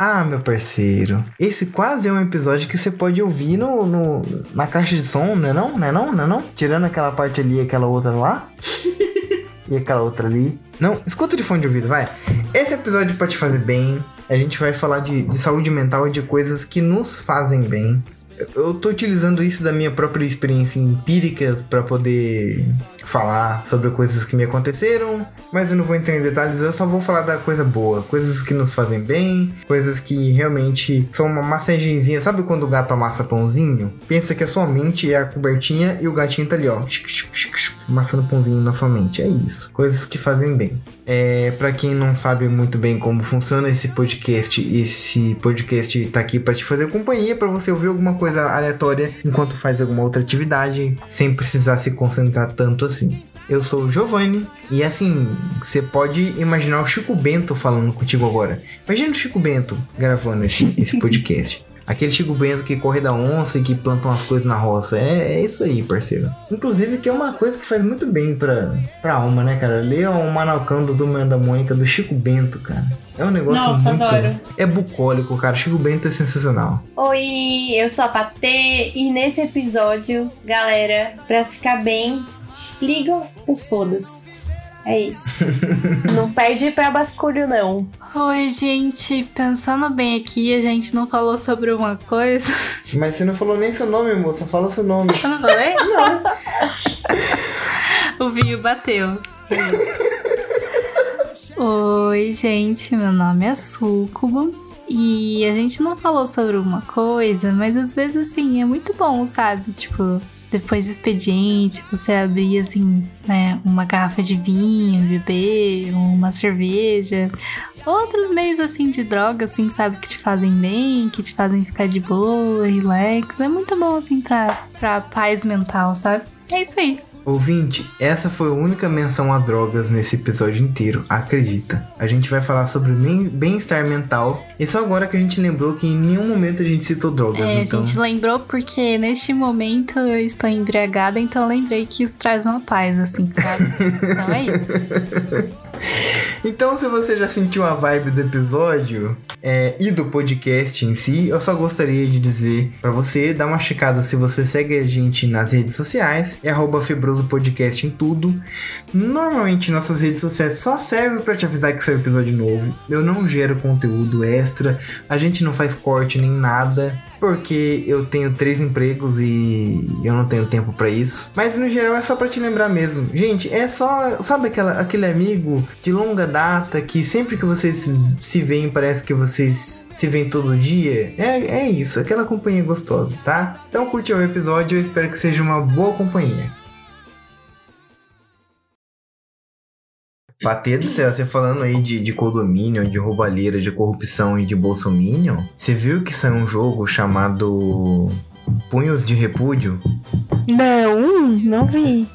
Ah, meu parceiro, esse quase é um episódio que você pode ouvir no, no na caixa de som, né não? Não é não? Não é não? Tirando aquela parte ali e aquela outra lá. e aquela outra ali. Não, escuta de fone de ouvido, vai. Esse episódio pode te fazer bem. A gente vai falar de, de saúde mental e de coisas que nos fazem bem. Eu tô utilizando isso da minha própria experiência empírica para poder falar sobre coisas que me aconteceram, mas eu não vou entrar em detalhes, eu só vou falar da coisa boa, coisas que nos fazem bem, coisas que realmente são uma massagenzinha. Sabe quando o gato amassa pãozinho? Pensa que a sua mente é a cobertinha e o gatinho tá ali, ó, amassando pãozinho na sua mente. É isso. Coisas que fazem bem. É, para quem não sabe muito bem como funciona esse podcast, esse podcast tá aqui para te fazer companhia, para você ouvir alguma coisa aleatória enquanto faz alguma outra atividade, sem precisar se concentrar tanto assim. Eu sou o Giovanni e assim, você pode imaginar o Chico Bento falando contigo agora. Imagina o Chico Bento gravando esse, esse podcast. Aquele Chico Bento que corre da onça e que planta umas coisas na roça. É, é isso aí, parceiro. Inclusive, que é uma coisa que faz muito bem pra, pra alma, né, cara? Ler o Manalcão do Turma da Mônica do Chico Bento, cara. É um negócio Nossa, muito... adoro. É bucólico, cara. Chico Bento é sensacional. Oi, eu sou a Patê e nesse episódio, galera, pra ficar bem, liga o foda-se. É isso. não perde pra basculho, não. Oi, gente. Pensando bem aqui, a gente não falou sobre uma coisa. Mas você não falou nem seu nome, moça. Fala seu nome. Eu não falei? Não. o vinho bateu. Oi, gente. Meu nome é Sucubo. E a gente não falou sobre uma coisa, mas às vezes assim, é muito bom, sabe? Tipo, depois do expediente, você abrir assim, né, uma garrafa de vinho, beber, uma cerveja, outros meios assim de droga, assim, sabe, que te fazem bem, que te fazem ficar de boa, relax. É muito bom assim pra, pra paz mental, sabe? É isso aí. Ouvinte, essa foi a única menção a drogas nesse episódio inteiro, acredita. A gente vai falar sobre bem-estar mental. E só agora que a gente lembrou que em nenhum momento a gente citou drogas. É, então... a gente lembrou porque neste momento eu estou embriagada, então eu lembrei que isso traz uma paz, assim, sabe? então é isso. Então, se você já sentiu a vibe do episódio é, e do podcast em si, eu só gostaria de dizer para você dar uma checada se você segue a gente nas redes sociais, é Febroso Podcast em tudo. Normalmente nossas redes sociais só servem para te avisar que saiu episódio novo. Eu não gero conteúdo extra, a gente não faz corte nem nada porque eu tenho três empregos e eu não tenho tempo para isso. Mas no geral é só para te lembrar mesmo. Gente, é só, sabe aquela, aquele amigo de longa data que sempre que vocês se veem parece que vocês se veem todo dia? É, é isso, aquela companhia gostosa, tá? Então curte o episódio, eu espero que seja uma boa companhia. Bater do céu, você falando aí de, de condomínio, de roubalheira, de corrupção e de bolsominion, você viu que saiu um jogo chamado Punhos de Repúdio? Não, não vi.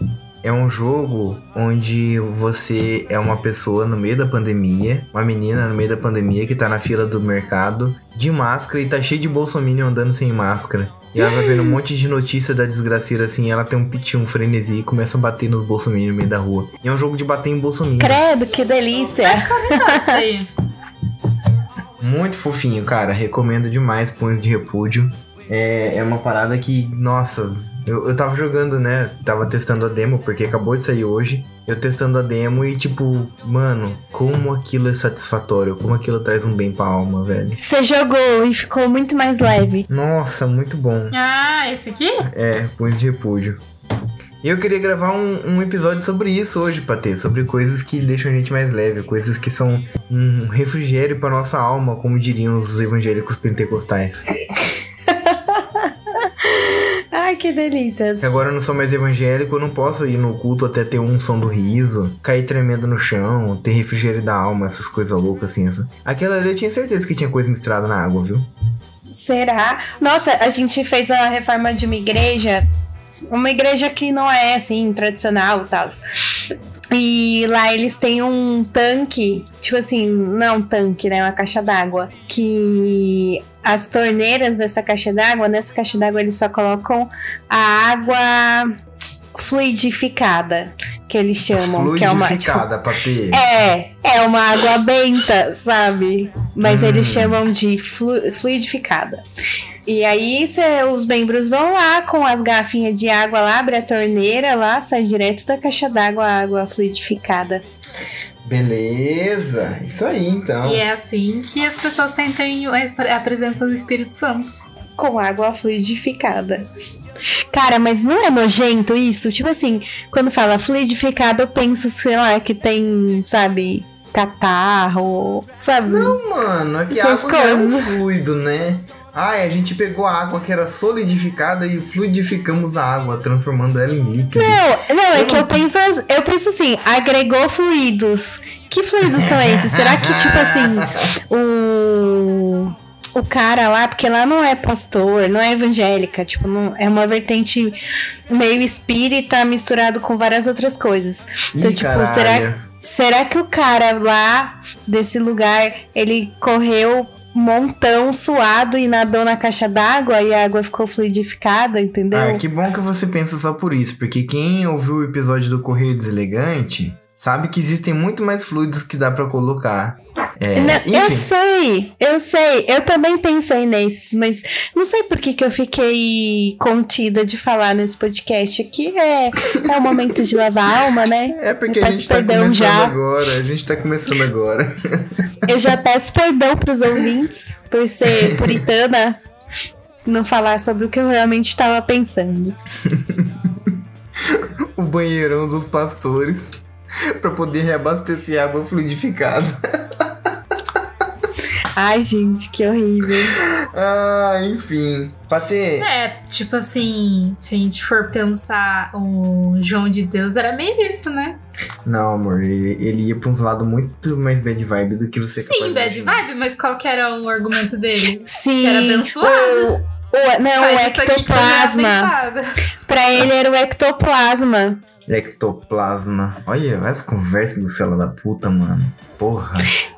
É um jogo onde você é uma pessoa no meio da pandemia, uma menina no meio da pandemia que tá na fila do mercado de máscara e tá cheio de bolsominion andando sem máscara. E ela vai vendo um monte de notícia da desgraceira assim, ela tem um piti, um frenesi e começa a bater nos bolsominions no meio da rua. E é um jogo de bater em bolsominion. Credo, que delícia! isso aí. Muito fofinho, cara. Recomendo demais Punhos de Repúdio. É, é uma parada que, nossa, eu, eu tava jogando, né? Tava testando a demo, porque acabou de sair hoje. Eu testando a demo e, tipo, mano, como aquilo é satisfatório, como aquilo traz um bem pra alma, velho. Você jogou e ficou muito mais leve. Nossa, muito bom. Ah, esse aqui? É, Punhos de Repúdio. E eu queria gravar um, um, episódio sobre isso hoje, Patê. Sobre coisas que deixam a gente mais leve, coisas que são um refrigério para nossa alma, como diriam os evangélicos pentecostais. Ai, que delícia. Agora eu não sou mais evangélico, eu não posso ir no culto até ter um som do riso, cair tremendo no chão, ter refrigério da alma, essas coisas loucas assim. Essa. Aquela ali eu tinha certeza que tinha coisa misturada na água, viu? Será? Nossa, a gente fez a reforma de uma igreja uma igreja que não é assim tradicional e tal. E lá eles têm um tanque, tipo assim, não é um tanque, né? Uma caixa d'água. Que as torneiras dessa caixa d'água, nessa caixa d'água eles só colocam a água fluidificada, que eles chamam. Que é uma, tipo, Fluidificada, Patê. é, é uma água benta, sabe? Mas Hum. eles chamam de flu- fluidificada. E aí cê- os membros vão lá com as garrafinhas de água lá, abre a torneira lá, sai direto da caixa d'água a água fluidificada. Beleza. Isso aí, então. E é assim que as pessoas sentem a a presença do Espírito Santo. Com água fluidificada. Cara, mas não é nojento isso? Tipo assim, quando fala fluidificada, eu penso, sei lá, que tem, sabe, catarro, sabe? Não, mano, é que a Essas água já é um coisas. fluido, né? Ai, a gente pegou a água que era solidificada e fluidificamos a água, transformando ela em líquido. Não, não, é que eu penso, eu penso assim, agregou fluidos. Que fluidos são esses? Será que, tipo assim, o. O cara lá, porque lá não é pastor, não é evangélica, tipo, não, é uma vertente meio espírita misturado com várias outras coisas. Então, Ih, tipo, caralho. será, será que o cara lá desse lugar, ele correu montão suado e nadou na caixa d'água e a água ficou fluidificada, entendeu? Ah, que bom que você pensa só por isso, porque quem ouviu o episódio do Correio Deselegante sabe que existem muito mais fluidos que dá pra colocar. É, Não, eu enfim, sei, eu sei. Eu também pensei nesses, mas não sei por que, que eu fiquei contida de falar nesse podcast aqui. É, é o momento de lavar a alma, né? é porque eu a gente tá perdão começando já. agora, a gente tá começando agora. Eu já peço perdão pros ouvintes por ser puritana, não falar sobre o que eu realmente estava pensando. o banheirão dos pastores pra poder reabastecer água fluidificada. Ai, gente, que horrível. Ah, enfim. Patê, É, tipo assim, se a gente for pensar, o João de Deus era meio isso, né? Não, amor, ele, ele ia pra uns lados muito mais bad vibe do que você capaz Sim, de bad vibe, mas qual que era o argumento dele? Sim. Era abençoado. O, o- não, o Faz que não é ectoplasma. Pra ele era o ectoplasma. Ectoplasma. Olha, essa conversa do fela da puta, mano. Porra.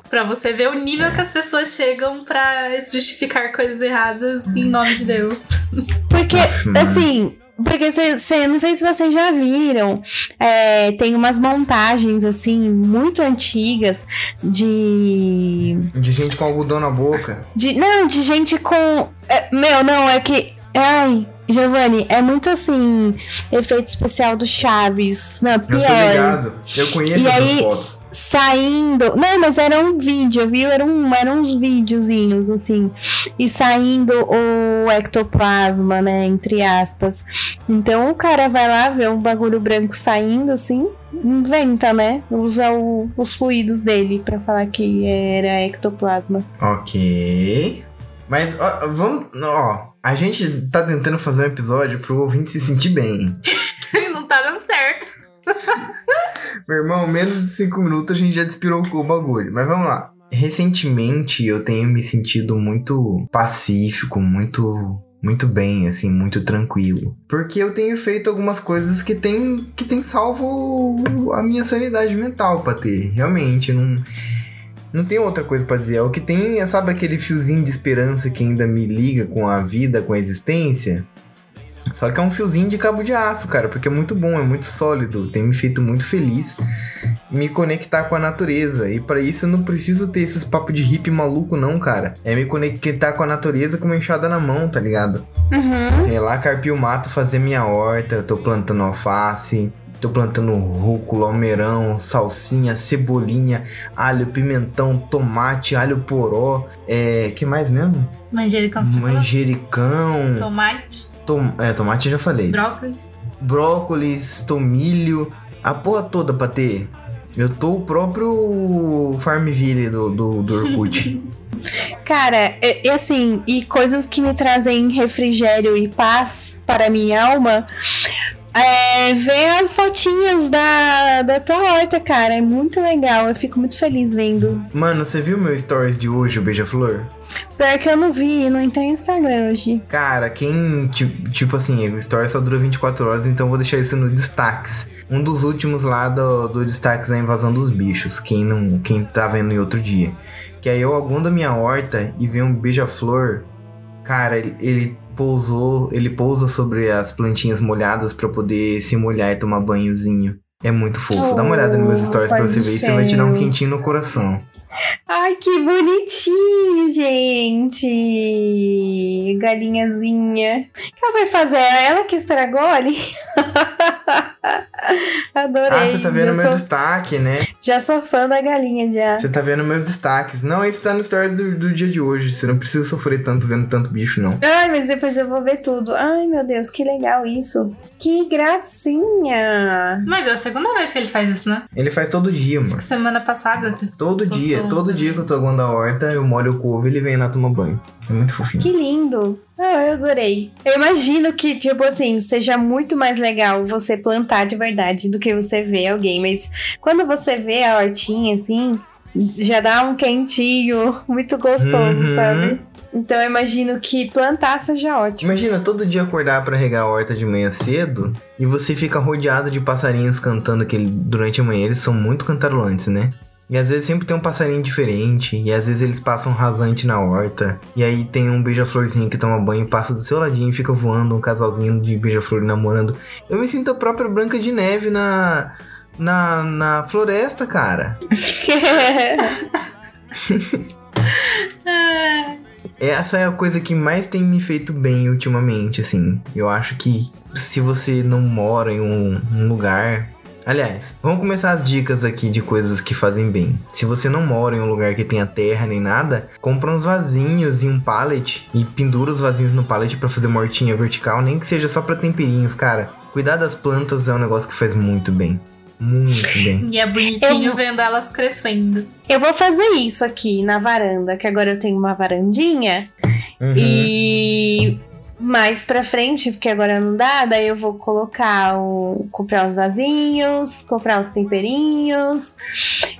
Pra você ver o nível que as pessoas chegam pra justificar coisas erradas em nome de Deus. Porque, Aff, mano. assim, porque cê, cê- não sei se vocês já viram, é, tem umas montagens, assim, muito antigas de. De gente com algodão na boca. de não, de gente com. é, meu, não, é que. Ai, Giovanni, é muito assim. Efeito especial do Chaves. Não, Eu tô pior. ligado. Eu conheço E aí, fotos. saindo. Não, mas era um vídeo, viu? Era um, eram uns videozinhos, assim. E saindo o ectoplasma, né? Entre aspas. Então o cara vai lá, vê um bagulho branco saindo, assim. Inventa, né? Usa o- os fluidos dele pra falar que era ectoplasma. Ok. Mas, ó, vamos. Ó, a gente tá tentando fazer um episódio pro ouvinte se sentir bem. Não tá dando certo. Meu irmão, menos de 5 minutos a gente já despirocou o bagulho. Mas vamos lá. Recentemente eu tenho me sentido muito pacífico, muito muito bem, assim, muito tranquilo. Porque eu tenho feito algumas coisas que tem que tem salvo a minha sanidade mental pra ter. Realmente, não não tem outra coisa pra dizer. É o que tem, é, sabe aquele fiozinho de esperança que ainda me liga com a vida, com a existência? Só que é um fiozinho de cabo de aço, cara, porque é muito bom, é muito sólido, tem me feito muito feliz me conectar com a natureza. E pra isso eu não preciso ter esses papos de hippie maluco, não, cara. É me conectar com a natureza com uma enxada na mão, tá ligado? Uhum. É lá carpir o mato, fazer minha horta, eu tô plantando alface. Tô plantando rúcula, almeirão, salsinha, cebolinha, alho, pimentão, tomate, alho poró. É. que mais mesmo? Manjericão? Manjericão. Tomate, Tom, é, tomate eu já falei. brócolis. Brócolis, tomilho, a porra toda pra ter. Eu tô o próprio Farmville do, do, do Orkut. Cara, e, e assim, e coisas que me trazem refrigério e paz para a minha alma. É, ver as fotinhas da, da tua horta, cara. É muito legal. Eu fico muito feliz vendo. Mano, você viu meu stories de hoje, o Beija-Flor? Pior que eu não vi, não entrei no Instagram hoje. Cara, quem. ti- Tipo assim, o story só dura 24 horas, então vou deixar isso no destaques. Um dos últimos lá do, do destaques é a invasão dos bichos. Quem não. Quem tá vendo em outro dia. Que aí eu agundo a minha horta e vem um beija-flor. Cara, ele, ele pousou, ele pousa sobre as plantinhas molhadas pra poder se molhar e tomar banhozinho. É muito fofo. Dá uma olhada nos meus Oh, stories pra você ver e você vai tirar um quentinho no coração. Ai, que bonitinho, gente. Galinhazinha. O que ela vai fazer? É ela que estragou ali? Adorei. Ah, você tá vendo já, meu sou, destaque, né? já sou fã da galinha já. Você tá vendo meus destaques. Não, esse tá no stories do, do dia de hoje. Você não precisa sofrer tanto vendo tanto bicho, não. Ai, mas depois eu vou ver tudo. Ai, meu Deus, que legal isso. Que gracinha. Mas é a segunda vez que ele faz isso, né? Ele faz todo dia, Acho mano. que semana passada. assim. Todo dia, todo dia que eu tô aguando a horta, eu molho o couve e ele vem lá tomar banho. É muito fofinho. Que lindo. Ah, eu adorei. Eu imagino que, tipo assim, seja muito mais legal você plantar de verdade do que você ver alguém. Mas quando você vê a hortinha, assim, já dá um quentinho muito gostoso, Uhum. sabe? Então eu imagino que plantar seja ótimo. Imagina todo dia acordar pra regar a horta de manhã cedo e você fica rodeado de passarinhos cantando que durante a manhã eles são muito cantarolantes, né? E às vezes sempre tem um passarinho diferente, e às vezes eles passam rasante na horta, e aí tem um beija-florzinho que toma banho, passa do seu ladinho e fica voando, um casalzinho de beija-flor namorando. Eu me sinto a própria Branca de Neve na, na, na floresta, cara. Essa é a coisa que mais tem me feito bem ultimamente, assim. Eu acho que se você não mora em um, um lugar. Aliás, vamos começar as dicas aqui de coisas que fazem bem. Se você não mora em um lugar que tenha terra nem nada, compra uns vasinhos e um pallet e pendura os vasinhos no pallet pra fazer uma hortinha vertical, nem que seja só pra temperinhos, cara. Cuidar das plantas é um negócio que faz muito bem. Muito bem. E é bonitinho Eu- vendo elas crescendo. eu vou fazer isso aqui na varanda, que agora eu tenho uma varandinha. Uhum. E mais pra frente, porque agora não dá, daí eu vou colocar o. comprar os vasinhos, comprar os temperinhos.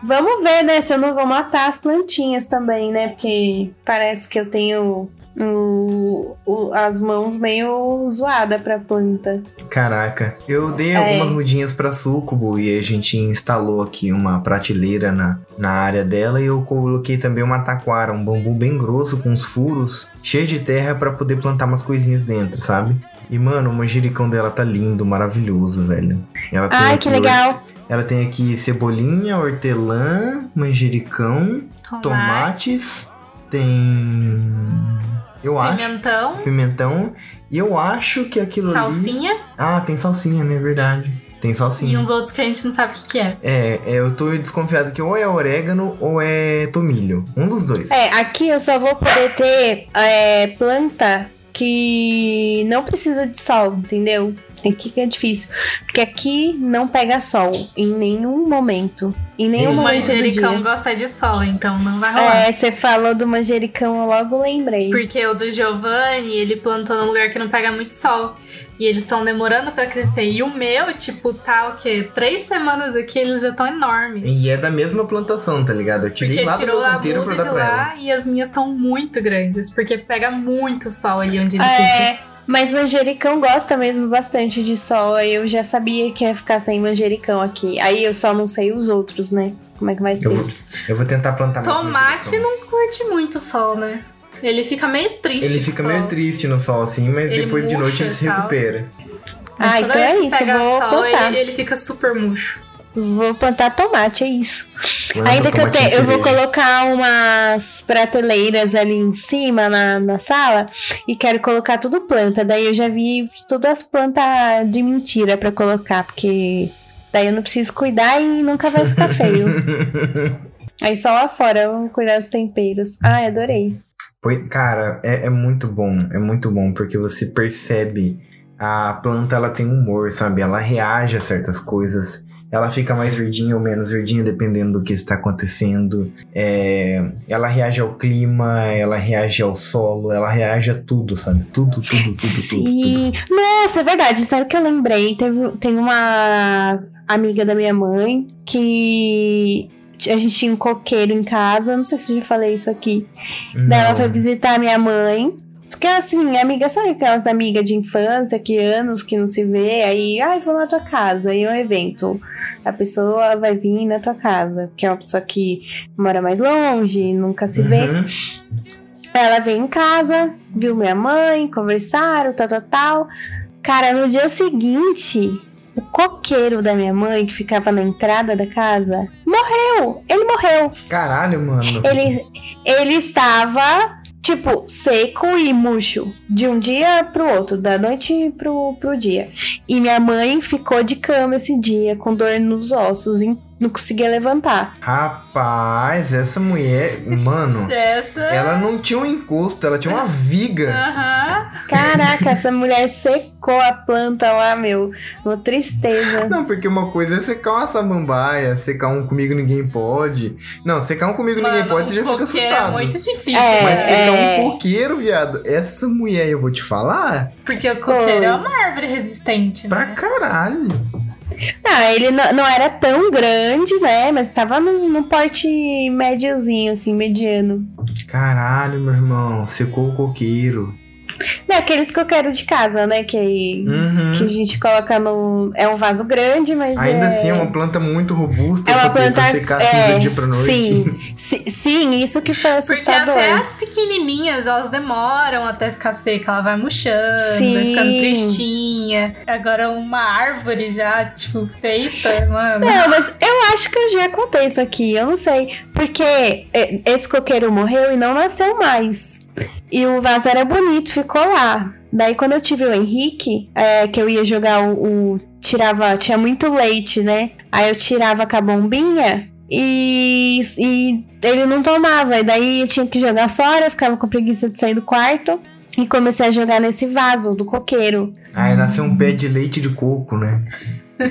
Vamos ver, né? Se eu não vou matar as plantinhas também, né? Porque parece que eu tenho o- o- as mãos meio zoadas pra planta. Caraca, eu dei É. algumas mudinhas pra Sucubo e a gente instalou aqui uma prateleira na, na área dela e eu coloquei também uma taquara, um bambu bem grosso com uns furos, cheio de terra pra poder plantar umas coisinhas dentro, sabe? E mano, o manjericão dela tá lindo, maravilhoso, velho. Ela tem Ai, aqui que legal! Ela tem aqui cebolinha, hortelã, manjericão, Tomate, tomates, tem eu acho pimentão, pimentão e eu acho que aquilo ali salsinha ah, tem salsinha, né? Verdade. Tem e salsinha. uns outros que a gente não sabe o que, que é. É, é, eu tô desconfiado que ou é orégano ou é tomilho. Um dos dois. É, aqui eu só vou poder ter é, planta que não precisa de sol, entendeu? Aqui que é difícil. Porque aqui não pega sol em nenhum momento. Em nenhum O momento do manjericão dia. gosta de sol, então não vai rolar. É, você falou do manjericão, eu logo lembrei. Porque o do Giovanni, ele plantou num lugar que não pega muito sol. E eles estão demorando pra crescer. E o meu, tipo, tá o quê? Três semanas aqui, eles já estão enormes. E é da mesma plantação, tá ligado? Eu tirei Porque lá do tirou a muda dar de pra ela. lá e as minhas estão muito grandes. Porque pega muito sol ali onde ele fica. Mas manjericão gosta mesmo bastante de sol. Eu já sabia que ia ficar sem manjericão aqui. Aí eu só não sei os outros, né? Como é que vai ser? Eu vou, eu vou tentar plantar mais Tomate não curte muito sol, né? Ele fica meio triste. Ele fica meio triste no sol, assim, mas Ele depois de noite ele se recupera. Mas Ah, toda então vez é que isso, pega vou sol, ele, ele fica super murcho. Vou plantar tomate, é isso. Planta Ainda que eu, tomatinho te, eu vou colocar umas prateleiras ali em cima na, na sala e quero colocar tudo planta. Daí eu já vi todas as plantas de mentira pra colocar, porque daí eu não preciso cuidar e nunca vai ficar feio. Aí só lá fora eu vou cuidar dos temperos. Ai, adorei. Pois, cara, é, é muito bom, é muito bom, porque você percebe a planta, ela tem humor, sabe? Ela reage a certas coisas. Ela fica mais verdinha ou menos verdinha, dependendo do que está acontecendo. É, ela reage ao clima, ela reage ao solo, ela reage a tudo, sabe? Tudo, tudo, tudo, tudo. tudo. Sim. Nossa, é verdade. Sabe o que eu lembrei? Teve, tem uma amiga da minha mãe que a gente tinha um coqueiro em casa. Não sei se eu já falei isso aqui. Daí ela Não. foi visitar a minha mãe. Porque assim, amiga, sabe aquelas amigas de infância que anos que não se vê, aí, ai, vou na tua casa, aí é um evento. A pessoa vai vir na tua casa, porque é uma pessoa que mora mais longe, nunca se vê. Uhum. Ela veio em casa, viu minha mãe, conversaram, tal, tal, tal. Cara, no dia seguinte, o coqueiro da minha mãe, que ficava na entrada da casa, morreu! Ele morreu! Caralho, mano. Ele, ele estava, tipo, seco e murcho. De um dia pro outro, da noite pro, pro dia. E minha mãe ficou de cama esse dia, com dor nos ossos, e não conseguia levantar. Rapaz, essa mulher, mano, Essa. ela não tinha um encosto, ela tinha uma viga. Aham. Caraca, essa mulher secou a planta lá, meu. Uma tristeza. Não, porque uma coisa é secar uma samambaia, secar um comigo ninguém pode. Não, secar um comigo ninguém Mano, pode, você já um fica coqueiro assustado. É muito difícil. É, Mas secar é. um coqueiro, viado, essa mulher, eu vou te falar, Porque o coqueiro é uma árvore resistente, pra né? caralho. Ah, ele não, não era tão grande, né? Mas tava num, num porte médiozinho, assim, mediano. Caralho, meu irmão, secou o coqueiro. Não, aqueles coqueiros de casa, né? Que, Uhum. que a gente coloca no. É um vaso grande, mas. Ainda é... assim, é uma planta muito robusta É uma planta. pra secar é, dia pra noite. Sim, si- sim, isso que foi Porque assustador. até as pequenininhas, elas demoram até ficar seca, ela vai murchando, Sim. vai ficando tristinha. Agora uma árvore já, tipo, feita, mano. Não, mas eu acho que eu já contei isso aqui, eu não sei. Porque é, esse coqueiro morreu e não nasceu mais. E o vaso era bonito, ficou lá. Daí quando eu tive o Henrique, é, que eu ia jogar o, o- Tirava. Tinha muito leite, né? Aí eu tirava com a bombinha. E, e ele não tomava. E daí eu tinha que jogar fora, eu ficava com preguiça de sair do quarto. E comecei a jogar nesse vaso do coqueiro. Aí nasceu um pé de leite de coco, né?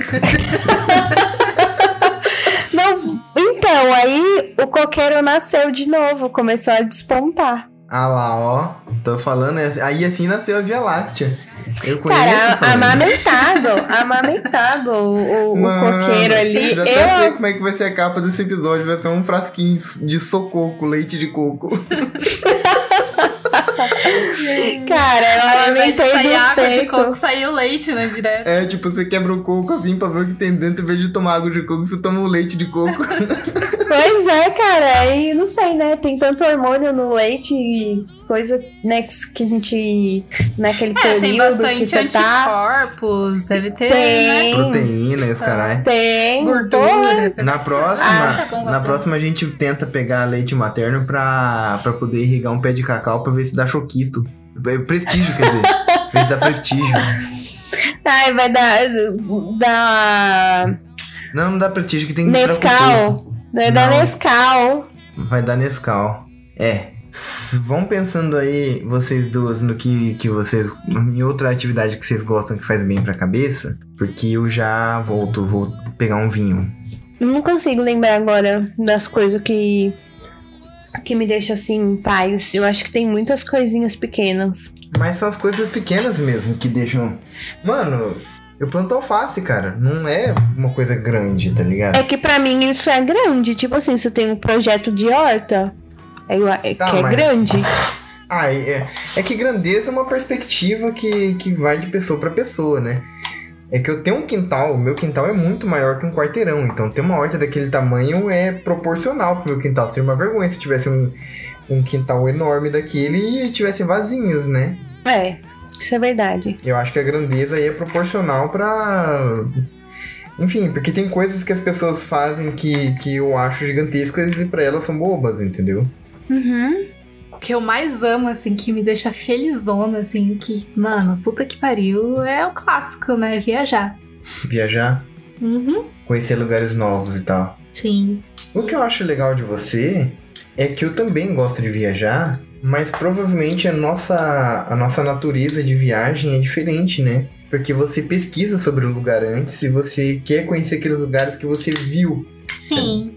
Não, então, aí o coqueiro nasceu de novo, começou a despontar. Ah lá, ó. Tô falando. Aí assim nasceu a Via Láctea. Eu conheço Cara, essa amamentado, amamentado o, o Mano, coqueiro ali. Já até sei Eu, como é que vai ser a capa desse episódio. Vai ser um frasquinho de sococo, leite de coco. cara, eu de amamentei sair do água de peito. coco, saiu leite, né, direto. É, tipo, você quebra o coco assim pra ver o que tem dentro. Em vez de tomar água de coco, você toma o leite de coco. Pois é, cara, aí não sei, né? Tem tanto hormônio no leite e coisa, né, que que a gente. Naquele É, tem período que bastante você tá. anticorpos, deve ter, né? Tem, Proteína e os caralho. tem. Gordura. Na próxima, Ah, tá bom, na próxima a gente tenta pegar leite materno pra, pra poder irrigar um pé de cacau pra ver se dá choquito. É, Prestígio, quer dizer. ver se dá prestígio. Ai, vai dar. dar Não, não dá prestígio que tem que. Nescau. Vai dar. Nescau. Vai dar Nescau. É. Vão pensando aí, vocês duas, no que, que vocês. Em outra atividade que vocês gostam que faz bem pra cabeça. Porque eu já volto, vou pegar um vinho. Eu não consigo lembrar agora das coisas que. que me deixam assim em paz. Eu acho que tem muitas coisinhas pequenas. Mas são as coisas pequenas mesmo que deixam. Mano, eu planto alface, cara. Não é uma coisa grande, tá ligado? É que pra mim isso é grande. Tipo assim, se eu tenho um projeto de horta, é, é Tá, que é mas- grande. Ah, é, é que grandeza é uma perspectiva que, que vai de pessoa pra pessoa, né? É que eu tenho um quintal, o meu quintal é muito maior que um quarteirão, então ter uma horta daquele tamanho é proporcional pro meu quintal. Seria uma vergonha se tivesse um, um quintal enorme daquele e tivessem vasinhos, né? É, isso é verdade. Eu acho que a grandeza aí é proporcional pra. Enfim, porque tem coisas que as pessoas fazem que, que eu acho gigantescas e pra elas são bobas, entendeu? Uhum. O que eu mais amo, assim, que me deixa felizona, assim, que, mano, puta que pariu, é o clássico, né? Viajar. Viajar, Uhum. conhecer lugares novos e tal. Sim. O que eu acho legal de você é que eu também gosto de viajar, mas provavelmente a nossa, a nossa natureza de viagem é diferente, né? Porque você pesquisa sobre o lugar antes e você quer conhecer aqueles lugares que você viu. Sim.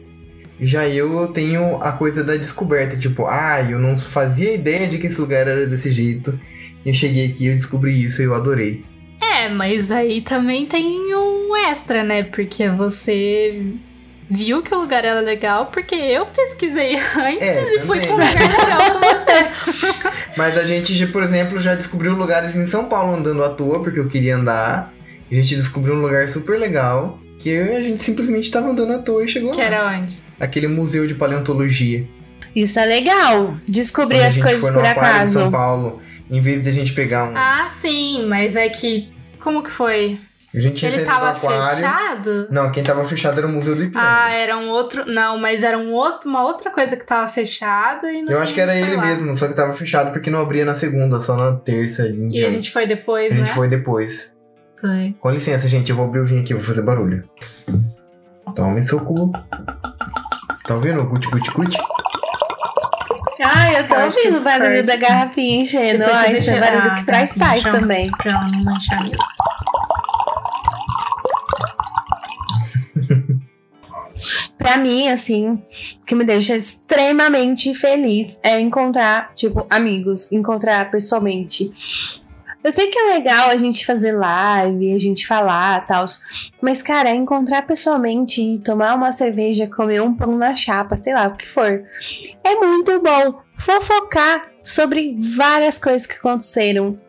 Já eu tenho a coisa da descoberta, tipo, ah, eu não fazia ideia de que esse lugar era desse jeito. Eu cheguei aqui, eu descobri isso e eu adorei. É, mas aí também tem um extra, né? Porque você viu que o lugar era legal porque eu pesquisei antes É, e fui um lugar legal com você. Mas a gente, já, por exemplo, já descobriu lugares em São Paulo andando à toa, porque eu queria andar. A gente descobriu um lugar super legal, que a gente simplesmente tava andando à toa e chegou Que lá. era onde? Aquele museu de paleontologia. Isso é legal. Descobrir a as gente coisas foi por aquário de São acaso. Paulo, em vez de a gente pegar um. Ah, sim, mas é que. Como que foi? a gente tinha Ele tava fechado? Não, quem tava fechado era o Museu do Ipiranga. Ah, era um outro. Não, mas era um outro, uma outra coisa que tava fechada e no Eu acho que era a gente ele lá. mesmo, só que tava fechado porque não abria na segunda, só na terça. em E a gente foi depois, A gente né? foi depois. Foi. Com licença, gente, eu vou abrir o vinho aqui, vou fazer barulho. Tome seu cu. Tá ouvindo? Guti, guti, guti. Ai, eu tô Eu ouvindo o barulho da garrafinha enchendo. Ai, esse é barulho ah, que traz paz também. Pra ela não manchar mesmo. Pra mim, assim, o que me deixa extremamente feliz é encontrar, tipo, amigos, encontrar pessoalmente. Eu sei que é legal a gente fazer live, a gente falar e tal, mas, cara, encontrar pessoalmente, tomar uma cerveja, comer um pão na chapa, sei lá, o que for, é muito bom. Fofocar sobre várias coisas que aconteceram.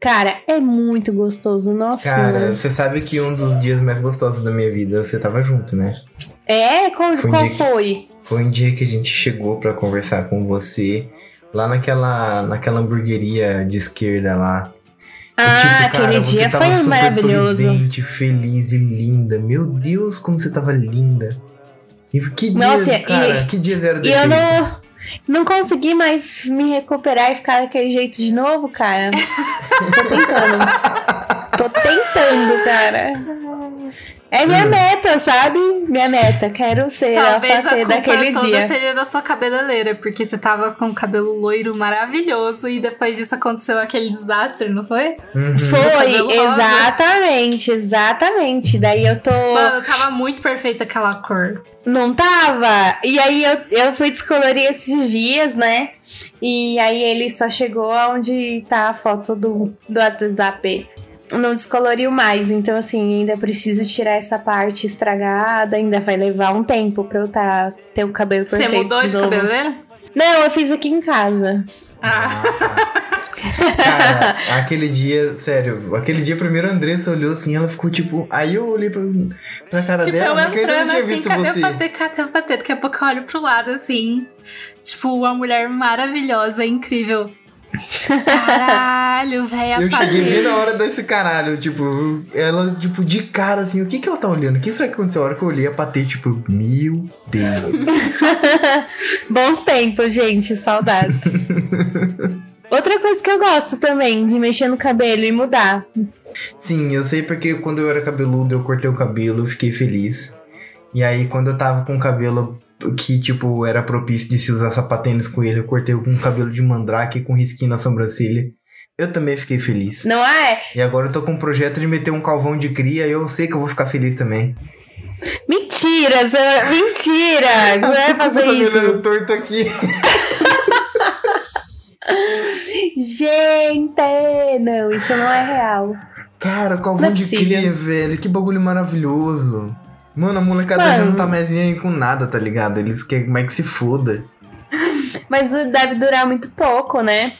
Cara, é muito gostoso, nossa. Cara, você sabe que um dos dias mais gostosos da minha vida você tava junto, né? É? Qual, Foi um qual dia que- foi? Foi um dia que a gente chegou pra conversar com você lá naquela, naquela hamburgueria de esquerda lá. E, Ah, tipo, cara, aquele dia foi maravilhoso. sorridente, feliz e linda. Meu Deus, como você tava linda. E que dias, Nossa, e- cara, que dias eram E eu defeitos? não, não consegui mais me recuperar e ficar daquele jeito de novo, cara. Tô tentando. Tô tentando, cara. É minha Hum. meta, sabe? Minha meta. Quero ser Talvez a a patê culpa daquele toda dia. seja da sua cabeleleira, porque você tava com o cabelo loiro maravilhoso e depois disso aconteceu aquele desastre, não foi? Uhum. Foi, exatamente, exatamente. Daí eu tô. Mano, tava muito perfeita aquela cor. Não tava. E aí eu, eu fui descolorir esses dias, né? E aí ele só chegou onde tá a foto do, do WhatsApp. Não descoloriu mais, então assim, ainda preciso tirar essa parte estragada, ainda vai levar um tempo pra eu tá, ter o cabelo Você perfeito mudou de, novo. cabeleira? Não, eu fiz aqui em casa. Ah, Cara, aquele dia, sério, aquele dia primeiro a Andressa olhou assim, ela ficou tipo. Aí eu olhei pra, pra cara tipo, dela, eu porque eu não entrando tinha assim, visto cadê você. o patê, cadê o patê? Daqui a pouco eu olho pro lado assim. Tipo, uma mulher maravilhosa, incrível. Caralho, velho, Eu cheguei bem na hora desse caralho, tipo, ela, tipo, de cara, assim, o que que ela tá olhando? O que será que aconteceu? A hora que eu olhei a Patê, tipo, meu Deus. Bons tempos, gente, saudades. Outra coisa que eu gosto também, de mexer no cabelo e mudar. Sim, eu sei porque quando eu era cabeludo, eu cortei o cabelo, fiquei feliz. E aí, quando eu tava com o cabelo que, tipo, era propício de se usar sapatênis com ele, eu cortei com cabelo de mandrake com risquinho na sobrancelha. Eu também fiquei feliz. Não é? E agora eu tô com um projeto de meter um calvão de cria e eu sei que eu vou ficar feliz também. Mentira, Zé, mentira! Não é fazer isso. torto aqui. Gente, não, isso não é real. Cara, calvão é de cria, velho. Que bagulho maravilhoso. Mano, a molecada já Mano. não tá mais nem aí com nada, tá ligado? Eles querem mais que se foda. Mas deve durar muito pouco, né?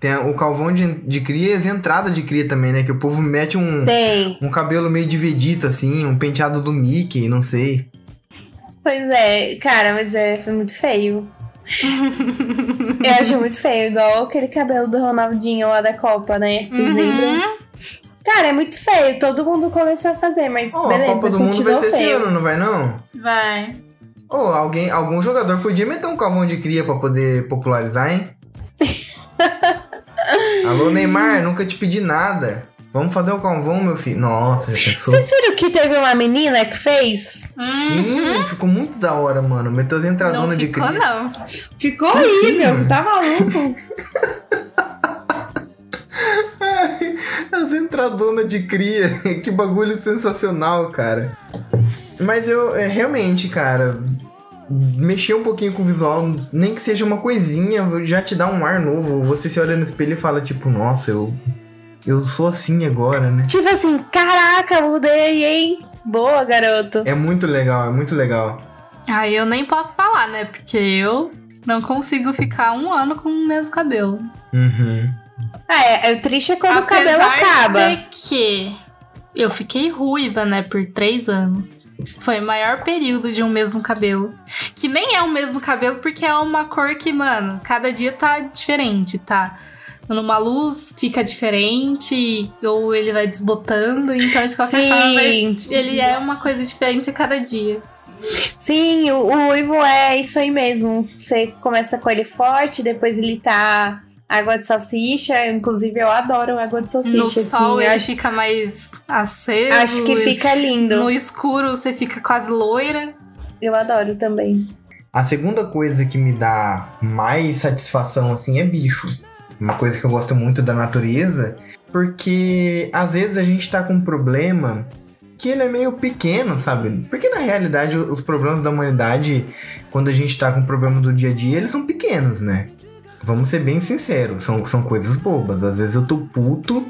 Tem o calvão de, de cria e as entradas de cria também, né? Que o povo mete um, Tem. um cabelo meio de Vegeta, assim, um penteado do Mickey, não sei. Pois é, cara, mas é foi muito feio. Eu acho muito feio, igual aquele cabelo do Ronaldinho lá da Copa, né? Vocês Uhum. lembram? Cara, é muito feio. Todo mundo começou a fazer, mas Ó, beleza, a Copa do Mundo vai ser esse feio. ano, não vai não? Vai. Ô, alguém, algum jogador podia meter um calvão de cria pra poder popularizar, hein? Alô, Neymar, nunca te pedi nada. Vamos fazer um calvão, meu filho. Nossa, já pensou? Vocês viram que teve uma menina que fez? Sim, ficou muito da hora, mano. Meteu as Não entradonas de ficou, cria. não. Ficou Como horrível, assim? tá maluco? As entradonas de cria. que bagulho sensacional, cara. Mas eu, é, realmente, cara, mexer um pouquinho com o visual, nem que seja uma coisinha, já te dá um ar novo. Você se olha no espelho e fala, tipo, nossa, eu, eu sou assim agora, né? tipo assim, caraca, mudei, hein? Boa, garoto. É muito legal, é muito legal. Aí eu nem posso falar, né? Porque eu não consigo ficar um ano com o mesmo cabelo. Uhum. Ah, é, é triste é quando o cabelo Apesar acaba. de que eu fiquei ruiva, né, por três anos. Foi o maior período de um mesmo cabelo. Que nem é o mesmo cabelo, porque é uma cor que, mano, cada dia tá diferente, tá? Numa luz fica diferente, ou ele vai desbotando, então de qualquer Sim. forma ele é uma coisa diferente a cada dia. Sim, o, o uivo é isso aí mesmo. Você começa com ele forte, depois ele tá água de salsicha. Inclusive, eu adoro água de salsicha. No assim, sol eu ele acho, fica mais aceso. acho que fica lindo. No escuro você fica quase loira. Eu adoro também. A segunda coisa que me dá mais satisfação, assim, é bicho. Uma coisa que eu gosto muito da natureza, porque às vezes a gente tá com um problema que ele é meio pequeno, sabe? Porque na realidade os problemas da humanidade, quando a gente tá com o problema do dia a dia, eles são pequenos, né? Vamos ser bem sinceros, são, são coisas bobas. Às vezes eu tô puto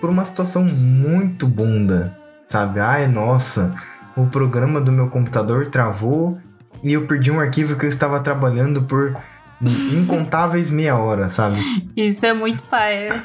por uma situação muito bunda, sabe? Ai, nossa, o programa do meu computador travou e eu perdi um arquivo que eu estava trabalhando por incontáveis meia hora, sabe? Isso é muito paia.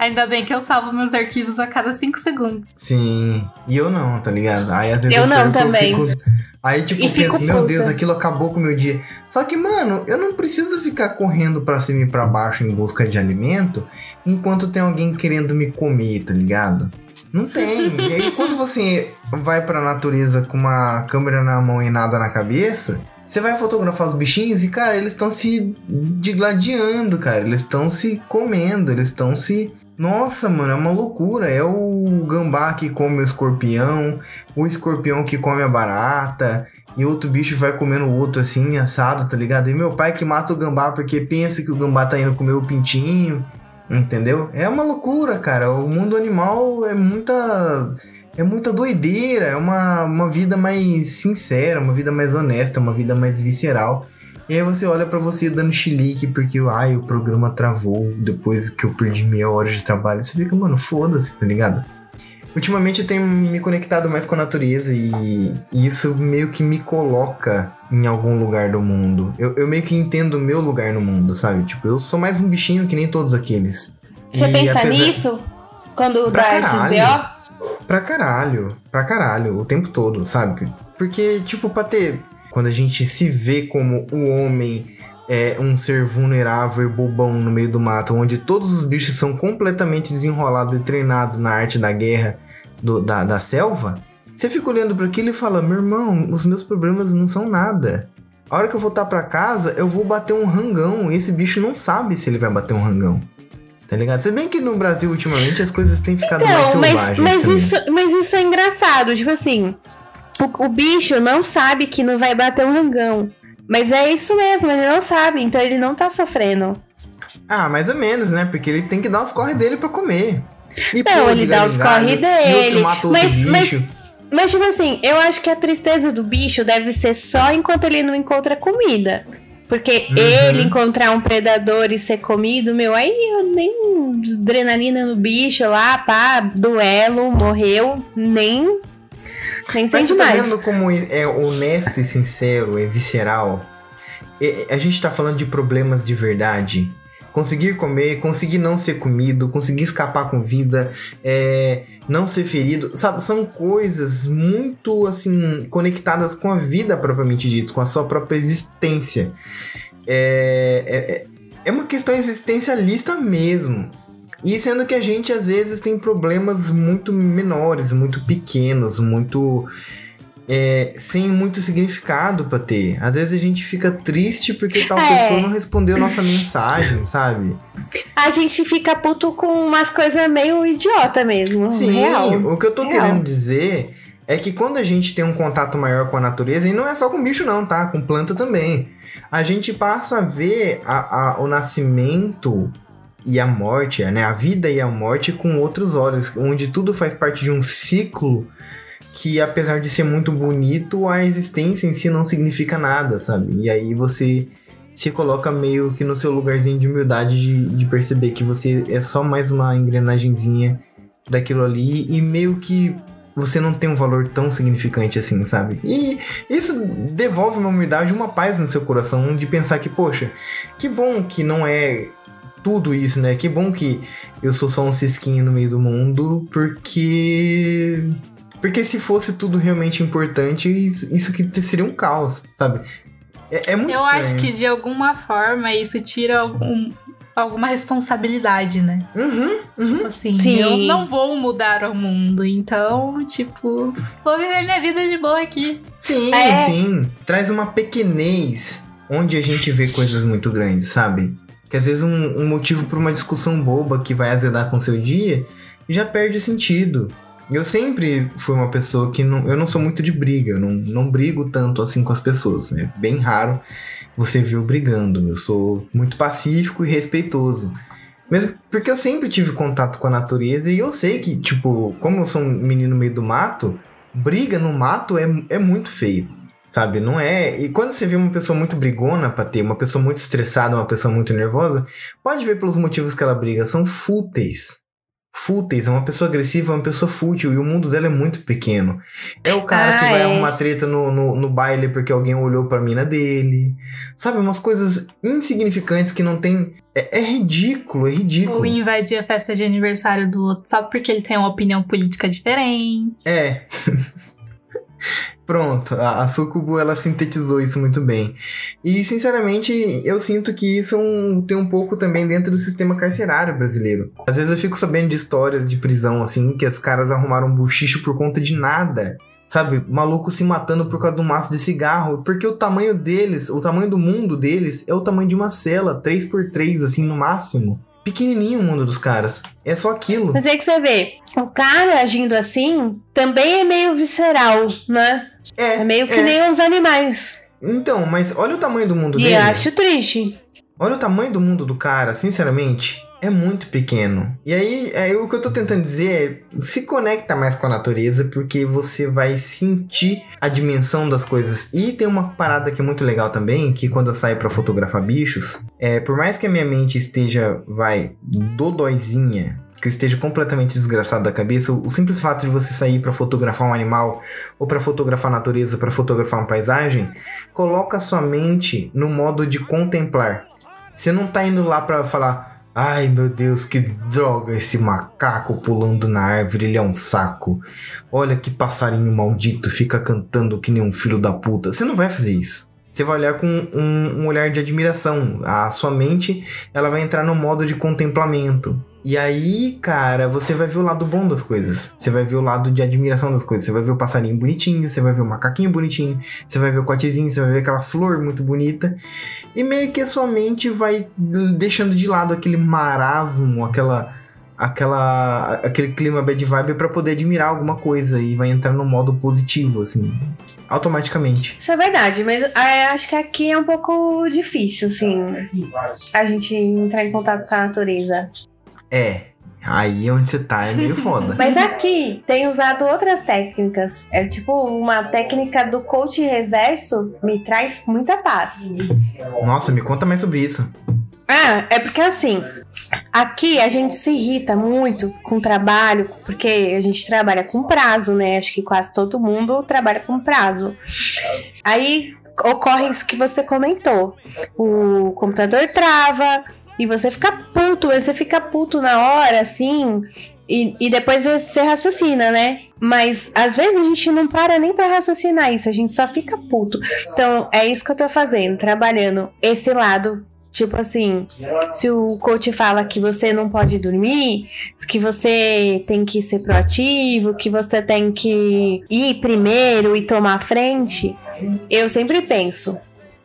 Ainda bem que eu salvo meus arquivos a cada 5 segundos. Sim. E eu não, tá ligado? Aí às vezes Eu não perco, também. fico- Aí tipo, E eu penso, fico meu puta. Deus, aquilo acabou com o meu dia. Só que, mano, eu não preciso ficar correndo pra cima e pra baixo em busca de alimento enquanto tem alguém querendo me comer, tá ligado? Não tem. E aí quando você vai pra natureza com uma câmera na mão e nada na cabeça, você vai fotografar os bichinhos e, cara, eles estão se digladiando, cara. Eles estão se comendo, eles estão se. Nossa, mano, é uma loucura. É o gambá que come o escorpião, o escorpião que come a barata, e outro bicho vai comendo o outro assim, assado, tá ligado? E meu pai que mata o gambá porque pensa que o gambá tá indo comer o pintinho, entendeu? É uma loucura, cara. O mundo animal é muita. É muita doideira, é uma, uma vida mais sincera, uma vida mais honesta, uma vida mais visceral. E aí você olha pra você dando chilique porque ai, o programa travou depois que eu perdi meia hora de trabalho. Você fica, mano, foda-se, tá ligado? Ultimamente eu tenho me conectado mais com a natureza e, e isso meio que me coloca em algum lugar do mundo. Eu, eu meio que entendo o meu lugar no mundo, sabe? Tipo, eu sou mais um bichinho que nem todos aqueles. Você E pensa apesar- nisso? Quando Pra dá esses caralho. BO? Pra caralho, pra caralho, o tempo todo, sabe? Porque, tipo, pra ter. Quando a gente se vê como o homem é um ser vulnerável e bobão no meio do mato, onde todos os bichos são completamente desenrolados e treinados na arte da guerra do- da, da selva, você fica olhando para aquilo e fala: meu irmão, os meus problemas não são nada. A hora que eu voltar pra casa, eu vou bater um rangão. E esse bicho não sabe se ele vai bater um rangão. Tá ligado? Se bem que no Brasil, ultimamente, as coisas têm ficado mais Então, mas, selvagens. mas, também. isso, mas isso é engraçado. Tipo assim, o, o bicho não sabe que não vai bater um rangão. Mas é isso mesmo, ele não sabe, então ele não tá sofrendo. Ah, mais ou menos, né? Porque ele tem que dar os corre dele pra comer. E, Não, ele dá os corre dele, mas- mas- bicho. Mas, tipo assim, eu acho que a tristeza do bicho deve ser só enquanto ele não encontra comida. Porque Uhum. ele encontrar um predador e ser comido, meu, aí eu nem adrenalina no bicho lá, pá, duelo, morreu, nem. Nem Mas sente você tá mais. vendo como é honesto e sincero, é visceral? É- A gente tá falando de problemas de verdade. Conseguir comer, conseguir não ser comido, conseguir escapar com vida, é, não ser ferido, sabe? São coisas muito, assim, conectadas com a vida propriamente dito, com a sua própria existência. É, é, é- é uma questão existencialista mesmo. E sendo que a gente às vezes tem problemas muito menores, muito pequenos, muito. é, sem muito significado pra ter. Às vezes a gente fica triste porque tal É. pessoa não respondeu nossa mensagem, sabe? A gente fica puto com umas coisas meio idiota mesmo. Sim, real. o que eu tô Real. querendo dizer é que quando a gente tem um contato maior com a natureza, e não é só com bicho, não, tá? Com planta também. A gente passa a ver a- a- o nascimento e a morte, né? A vida e a morte com outros olhos, onde tudo faz parte de um ciclo que, apesar de ser muito bonito, a existência em si não significa nada, sabe? E aí você se coloca meio que no seu lugarzinho de humildade de, de perceber que você é só mais uma engrenagemzinha daquilo ali e meio que você não tem um valor tão significante assim, sabe? E isso devolve uma humildade, uma paz no seu coração de pensar que, poxa, que bom que não é tudo isso, né? Que bom que eu sou só um cisquinho no meio do mundo, porque Porque se fosse tudo realmente importante, isso, isso aqui seria um caos, sabe? É, é muito Eu estranho. acho que de alguma forma isso tira algum, alguma responsabilidade, né? Uhum, uhum. Tipo assim, Sim. eu não vou mudar o mundo, então, tipo, vou viver minha vida de boa aqui. Sim, É. sim. Traz uma pequenez onde a gente vê coisas muito grandes, sabe? Que às vezes um, um motivo para uma discussão boba que vai azedar com seu dia já perde sentido. Eu sempre fui uma pessoa que não, eu não sou muito de briga, eu não, não brigo tanto assim com as pessoas. É bem raro você ver eu brigando. Eu sou muito pacífico e respeitoso. Mesmo porque eu sempre tive contato com a natureza e eu sei que, tipo, como eu sou um menino no meio do mato, briga no mato é, é muito feio. Sabe, não é. E quando você vê uma pessoa muito brigona pra ter, uma pessoa muito estressada, uma pessoa muito nervosa, pode ver pelos motivos que ela briga, são fúteis. Fúteis, é uma pessoa agressiva, é uma pessoa fútil, e o mundo dela é muito pequeno. É o cara que vai é. arrumar treta no, no, no baile porque alguém olhou pra mina dele. Sabe, umas coisas insignificantes que não tem. É, é ridículo, é ridículo. Ou invadir a festa de aniversário do outro só porque ele tem uma opinião política diferente. É. Pronto, a, a Sucubo ela sintetizou isso muito bem. E sinceramente, eu sinto que isso é um- tem um pouco também dentro do sistema carcerário brasileiro. Às vezes eu fico sabendo de histórias de prisão assim, que os caras arrumaram um buchicho por conta de nada. Sabe, maluco se matando por causa um maço de cigarro, porque o tamanho deles, o tamanho do mundo deles é o tamanho de uma cela, 3x3 assim no máximo. Pequenininho o mundo dos caras. É só aquilo. Mas aí que você vê, o cara agindo assim também é meio visceral, né? É meio que é. nem os animais. Então, mas olha o tamanho do mundo E dele. eu acho triste. Olha o tamanho do mundo do cara, sinceramente, é muito pequeno. E aí, aí o que eu tô tentando dizer é se conecta mais com a natureza, porque você vai sentir a dimensão das coisas. E tem uma parada que é muito legal também, que quando eu saio pra fotografar bichos, é por mais que a minha mente esteja, vai, dodóizinha, que eu esteja completamente desgraçado da cabeça, o, o simples fato de você sair pra fotografar um animal, ou pra fotografar a natureza, pra fotografar uma paisagem, coloca a sua mente no modo de contemplar. Você não tá indo lá pra falar, ai meu Deus, que droga esse macaco pulando na árvore, ele é um saco. Olha que passarinho maldito, fica cantando que nem um filho da puta. Você não vai fazer isso. Você vai olhar com um, um olhar de admiração. A sua mente, ela vai entrar no modo de contemplamento. E aí, cara, você vai ver o lado bom das coisas. Você vai ver o lado de admiração das coisas. Você vai ver o passarinho bonitinho, você vai ver o macaquinho bonitinho, você vai ver o cotezinho, você vai ver aquela flor muito bonita. E meio que a sua mente vai deixando de lado aquele marasmo, aquela aquela aquele clima bad vibe para poder admirar alguma coisa e vai entrar no modo positivo assim, automaticamente. Isso é verdade, mas ah, acho que aqui é um pouco difícil, assim, a gente entrar em contato com a natureza. É, aí onde você tá é meio foda. Mas aqui tem usado outras técnicas. É tipo uma técnica do coach reverso me traz muita paz. Nossa, me conta mais sobre isso. Ah, é porque assim, aqui a gente se irrita muito com o trabalho, porque a gente trabalha com prazo, né? Acho que quase todo mundo trabalha com prazo. Aí ocorre isso que você comentou. O computador trava e você fica puto, você fica puto na hora, assim, e, e depois você raciocina, né? Mas às vezes a gente não para nem pra raciocinar isso, a gente só fica puto. Então é isso que eu tô fazendo, trabalhando esse lado Tipo assim, se o coach fala que você não pode dormir, que você tem que ser proativo, que você tem que ir primeiro e tomar frente, eu sempre penso.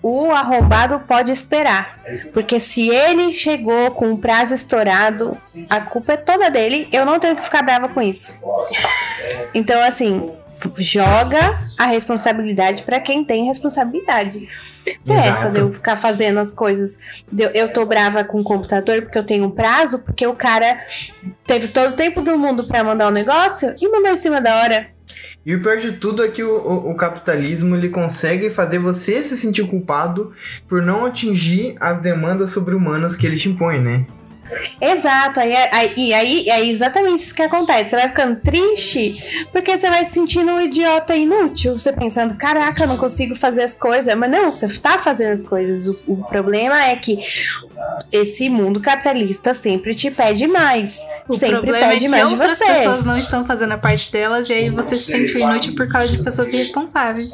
O arrombado pode esperar. Porque se ele chegou com o prazo estourado, a culpa é toda dele. Eu não tenho que ficar brava com isso. Então, assim, joga a responsabilidade para quem tem responsabilidade. Não é essa de eu ficar fazendo as coisas. eu- eu tô brava com o computador porque eu tenho um prazo, porque o cara teve todo o tempo do mundo pra mandar o negócio e mandou em cima da hora. E o pior de tudo é que o, o- o capitalismo ele consegue fazer você se sentir culpado por não atingir as demandas sobre-humanas que ele te impõe, né? Exato, aí, aí, e aí é exatamente isso que acontece. Você vai ficando triste porque você vai se sentindo um idiota inútil. Você pensando, caraca, eu não consigo fazer as coisas. Mas não, você tá fazendo as coisas. O, o problema é que esse mundo capitalista sempre te pede mais. O sempre problema pede é que mais de outras você. pessoas não estão fazendo a parte delas e aí você se sente inútil por causa de pessoas irresponsáveis.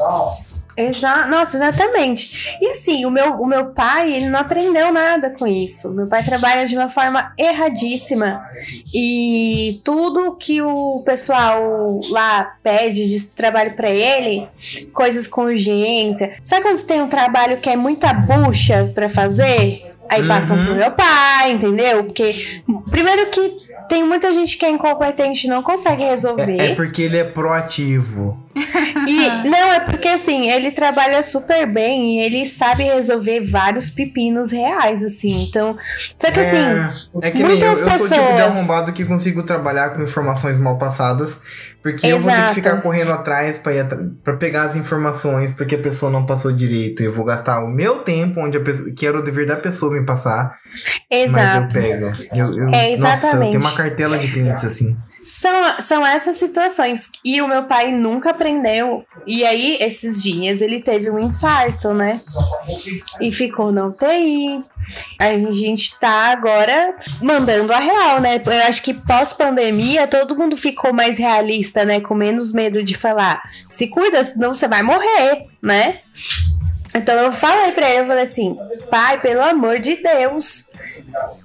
Exa Nossa, exatamente. E assim, o meu, o meu pai, ele não aprendeu nada com isso. Meu pai trabalha de uma forma erradíssima. E tudo que o pessoal lá pede de trabalho pra ele, coisas com urgência. Sabe quando você tem um trabalho que é muita bucha pra fazer? Aí passam Uhum. pro meu pai, entendeu? Porque, primeiro que tem muita gente que é incompetente e não consegue resolver. É, é porque ele é proativo. E não, é porque assim, ele trabalha super bem e ele sabe resolver vários pepinos reais, assim. Então, só que assim, É, é que nem eu, eu muitas sou o tipo de pessoas- arrombado que consigo trabalhar com informações mal passadas. Porque eu vou ter que Exato. ficar correndo atrás pra, ir pra pegar as informações, porque a pessoa não passou direito. Eu vou gastar o meu tempo, onde a pessoa, que era o dever da pessoa me passar. exato. Mas eu pego. Eu, eu- É, Nossa, eu exatamente. tenho uma cartela de clientes assim. São, são essas situações. E o meu pai nunca aprendeu. E aí, esses dias, ele teve um infarto, né? E ficou na UTI. A gente tá agora mandando a real, né? Eu acho que pós-pandemia todo mundo ficou mais realista, né? Com menos medo de falar. Se cuida, senão você vai morrer, né? Então eu falei pra ele, eu falei assim, pai, pelo amor de Deus,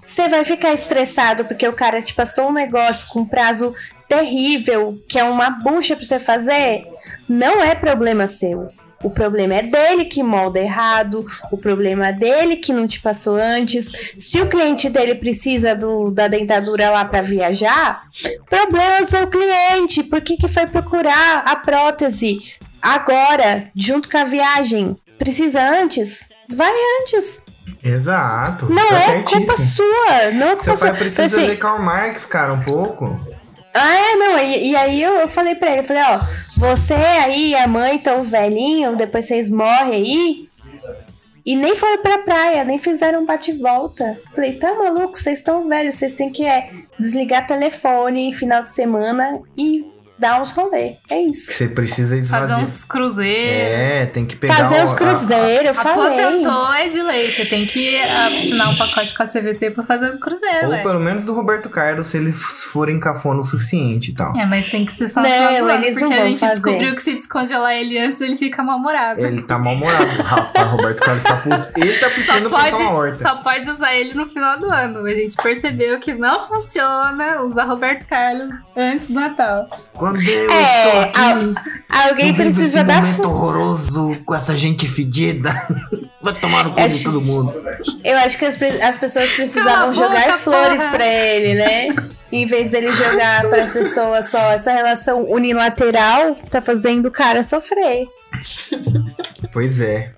você vai ficar estressado porque o cara te passou um negócio com prazo terrível, que é uma bucha pra você fazer? Não é problema seu. O problema é dele que molda errado, o problema é dele que não te passou antes. Se o cliente dele precisa do, da dentadura lá para viajar, problema é o seu cliente. Por que, que foi procurar a prótese agora, junto com a viagem? Precisa antes? Vai antes. Exato. Não tá é culpa sua. Não é culpa Seu sua. pai precisa Então, assim, ler Karl Marx, cara, um pouco. Ah, é, não. E, e aí eu, eu falei pra ele, eu falei, ó, você aí, a mãe, tão velhinho, depois vocês morrem aí. E nem foram pra praia, nem fizeram um bate-volta. Falei, tá maluco, vocês estão velhos, vocês têm que é, desligar telefone final de semana e dar uns rolê. É isso. Você precisa esvaziar. Fazer uns cruzeiros. É, tem que pegar Fazer o- uns a- cruzeiros, eu falei. Aposentou é de lei. Você tem que assinar um pacote com a CVC pra fazer um cruzeiro, Ou velho. pelo menos do Roberto Carlos, se eles forem cafona o suficiente e tal. É, mas tem que ser só Não, ano, eles não porque a vão gente fazer. descobriu que se descongelar ele antes, ele fica mal-humorado. Ele tá mal-humorado. Rapaz, Roberto Carlos tá puto. Ele tá Só precisando plantar uma horta. só pode usar ele no final do ano. A gente percebeu que não funciona usar Roberto Carlos antes do Natal. Quando eu É, estou aqui, Alguém eu vivo precisa esse dar momento horroroso com essa gente fedida. Vai tomar no cu de Acho- todo mundo. Eu acho que as, as pessoas Cala precisavam a jogar boca, flores porra. pra ele, né? Em vez dele jogar para as pessoas só essa relação unilateral, tá fazendo o cara sofrer. Pois é.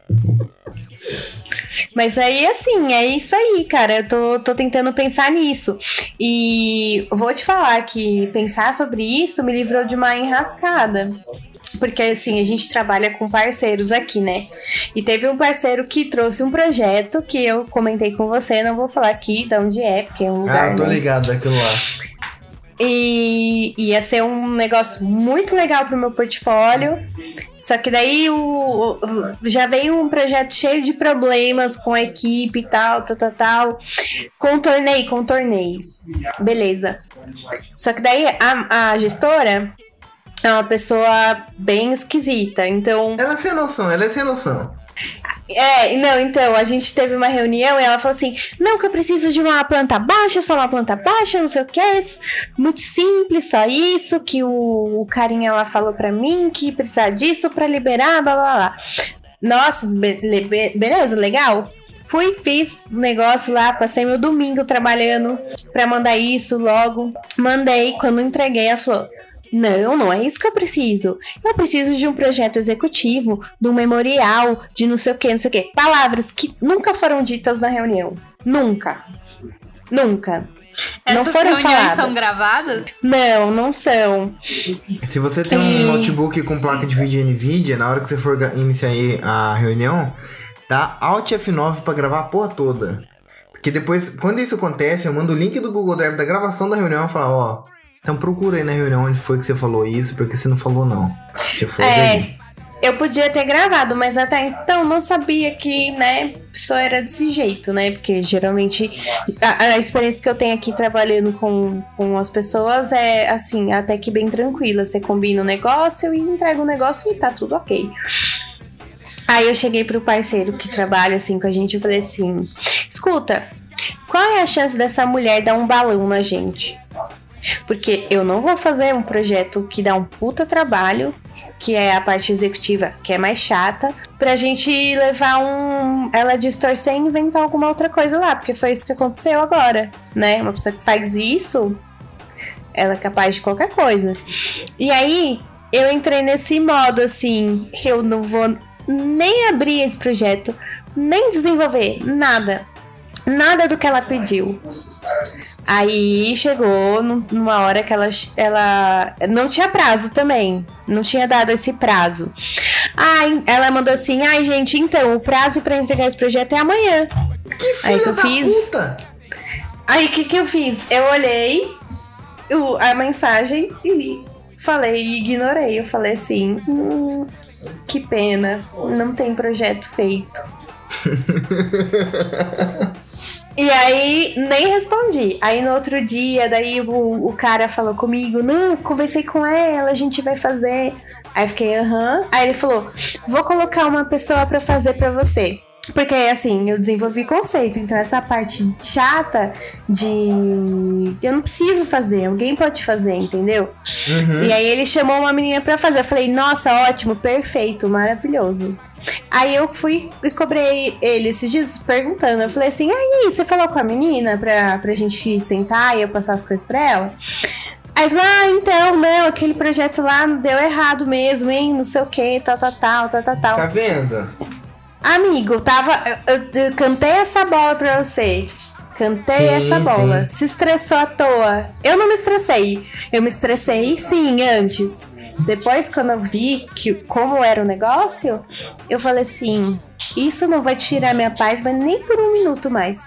Mas aí, assim, é isso aí, cara. Eu tô, tô tentando pensar nisso. E vou te falar que pensar sobre isso me livrou de uma enrascada. Porque, assim, a gente trabalha com parceiros aqui, né? E teve um parceiro que trouxe um projeto que eu comentei com você. Não vou falar aqui de onde é, porque é um lugar. Ah, tô né? ligado daquilo lá. E ia ser um negócio muito legal pro meu portfólio. Só que daí o, o- já veio um projeto cheio de problemas com a equipe e tal, tal, tal, tal. Contornei, contornei. Beleza. Só que daí a, a gestora é uma pessoa bem esquisita. Então, Ela é sem noção, ela é sem noção. É, não, então, a gente teve uma reunião e ela falou assim: não, que eu preciso de uma planta baixa, só uma planta baixa, não sei o que. Muito simples, só isso, que o, o carinha lá falou pra mim que precisava disso pra liberar, blá blá blá. Nossa, be- be- beleza, legal. Fui, fiz o negócio lá, passei meu domingo trabalhando pra mandar isso logo. Mandei, quando entreguei, ela falou: Não, não é isso que eu preciso. Eu preciso de um projeto executivo, de um memorial, de não sei o que, não sei o que. Palavras que nunca foram ditas na reunião. Nunca. Nunca. Não Essas foram reuniões faladas. são gravadas? Não, não são. Se você tem um notebook com placa de vídeo NVIDIA, na hora que você for iniciar a reunião, dá Alt F9 pra gravar a porra toda. Porque depois, quando isso acontece, eu mando o link do Google Drive da gravação da reunião e falo, ó, então procura aí na reunião onde foi que você falou isso, porque você não falou não. Você foi É, eu podia ter gravado, mas até então não sabia que, né, pessoa era desse jeito, né? Porque geralmente a, a experiência que eu tenho aqui trabalhando com, com as pessoas é assim, até que bem tranquila. Você combina o negócio e entrega o negócio e tá tudo ok. Aí eu cheguei pro parceiro que trabalha assim com a gente e falei assim: escuta, qual é a chance dessa mulher dar um balão na gente? Porque eu não vou fazer um projeto que dá um puta trabalho, que é a parte executiva, que é mais chata, pra gente levar um. ela distorcer e inventar alguma outra coisa lá, porque foi isso que aconteceu agora, né? Uma pessoa que faz isso, ela é capaz de qualquer coisa. E aí, eu entrei nesse modo assim, eu não vou nem abrir esse projeto, nem desenvolver nada. Nada do que ela pediu. Aí chegou num- numa hora que ela, ela não tinha prazo também. Não tinha dado esse prazo. Ai, ela mandou assim: ai, gente, então, o prazo pra entregar esse projeto é amanhã. Que Aí filha que eu da fiz? puta! Aí o que, que eu fiz? Eu olhei o- a mensagem e falei, e ignorei. Eu falei assim: hum, que pena, não tem projeto feito. E aí, nem respondi. Aí no outro dia, daí o, o cara falou comigo: Não, conversei com ela, a gente vai fazer. Aí fiquei, aham. Aí ele falou: Vou colocar uma pessoa pra fazer pra você. Porque assim, eu desenvolvi conceito, então essa parte chata de. Eu não preciso fazer, alguém pode fazer, entendeu? Uhum. E aí ele chamou uma menina pra fazer. Eu falei, nossa, ótimo, perfeito, maravilhoso. Aí eu fui e cobrei ele esses dias perguntando. Eu falei assim: aí, você falou com a menina pra, pra gente sentar e eu passar as coisas pra ela? Aí ele falou: ah, então, não, aquele projeto lá deu errado mesmo, hein? Não sei o que, tal, tal, tal, tal, tal, tal. Tá vendo? Amigo, tava. Eu, eu- eu cantei essa bola pra você. Cantei Sim, essa bola. sim. Se estressou à toa. Eu não me estressei. Eu me estressei sim antes. Depois, quando eu vi que, como era o negócio, eu falei assim: Isso não vai tirar minha paz, mas nem por um minuto mais.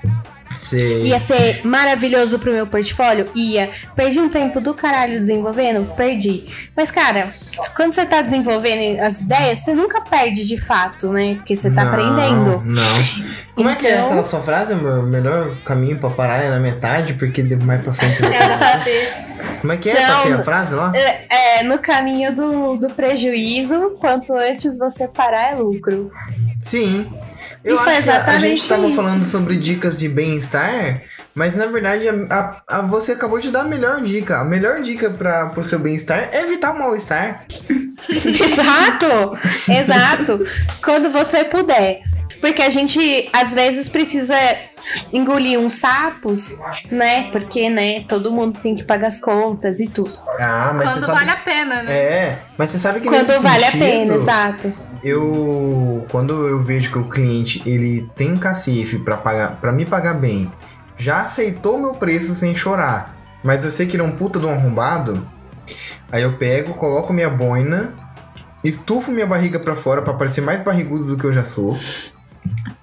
Sei. Ia ser maravilhoso pro meu portfólio? Ia. Perdi um tempo do caralho desenvolvendo? Perdi. Mas, cara, quando você tá desenvolvendo as ideias, você nunca perde de fato, né? Porque você tá Não, aprendendo. Não. Como é que é Então- aquela sua frase? O melhor caminho pra parar é na metade, porque devo mais pra frente. Como é que é Não, pra ter a frase lá? É, é, no caminho do, do prejuízo, quanto antes você parar é lucro. Sim. Eu acho que a- exatamente gente tava isso. falando sobre dicas de bem-estar, mas na verdade a, a- a- você acabou de dar a melhor dica. A melhor dica para pro seu bem-estar é evitar o mal-estar. Exato! Exato! Quando você puder. Porque a gente, às vezes, precisa engolir uns sapos, né? Porque, né, todo mundo tem que pagar as contas e tudo. Ah, mas Quando você sabe... vale a pena, né? É, mas você sabe que Quando nesse vale sentido, a pena, exato. Eu quando eu vejo que o cliente ele tem um cacife para pagar, para me pagar bem, já aceitou meu preço sem chorar, mas eu sei que ele é um puta de um arrombado, aí eu pego, coloco minha boina, estufo minha barriga pra fora pra parecer mais barrigudo do que eu já sou.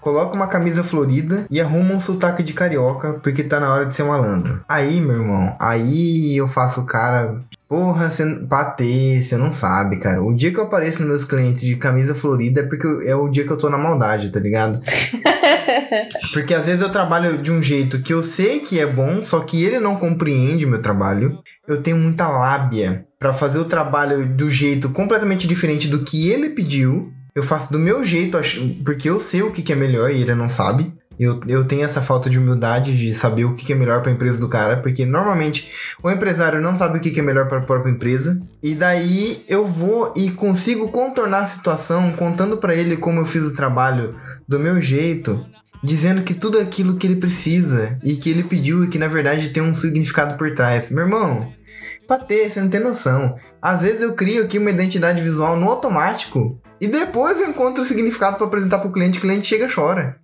Coloco uma camisa florida e arrumo um sotaque de carioca, porque tá na hora de ser malandro. Aí, meu irmão, aí eu faço o cara Porra, você bater, você não sabe, cara. O dia que eu apareço nos meus clientes de camisa florida é porque eu- é o dia que eu tô na maldade, tá ligado? porque às vezes eu trabalho de um jeito que eu sei que é bom, só que ele não compreende meu trabalho. Eu tenho muita lábia pra fazer o trabalho do jeito completamente diferente do que ele pediu. Eu faço do meu jeito, porque eu sei o que é melhor e ele não sabe. Eu, eu tenho essa falta de humildade de saber o que é melhor pra empresa do cara, porque normalmente o empresário não sabe o que é melhor para a própria empresa. E daí eu vou e consigo contornar a situação contando para ele como eu fiz o trabalho do meu jeito, dizendo que tudo aquilo que ele precisa e que ele pediu e que na verdade tem um significado por trás. Meu irmão, pra ter, você não tem noção. Às vezes eu crio aqui uma identidade visual no automático e depois eu encontro o significado para apresentar pro cliente, o cliente chega e chora.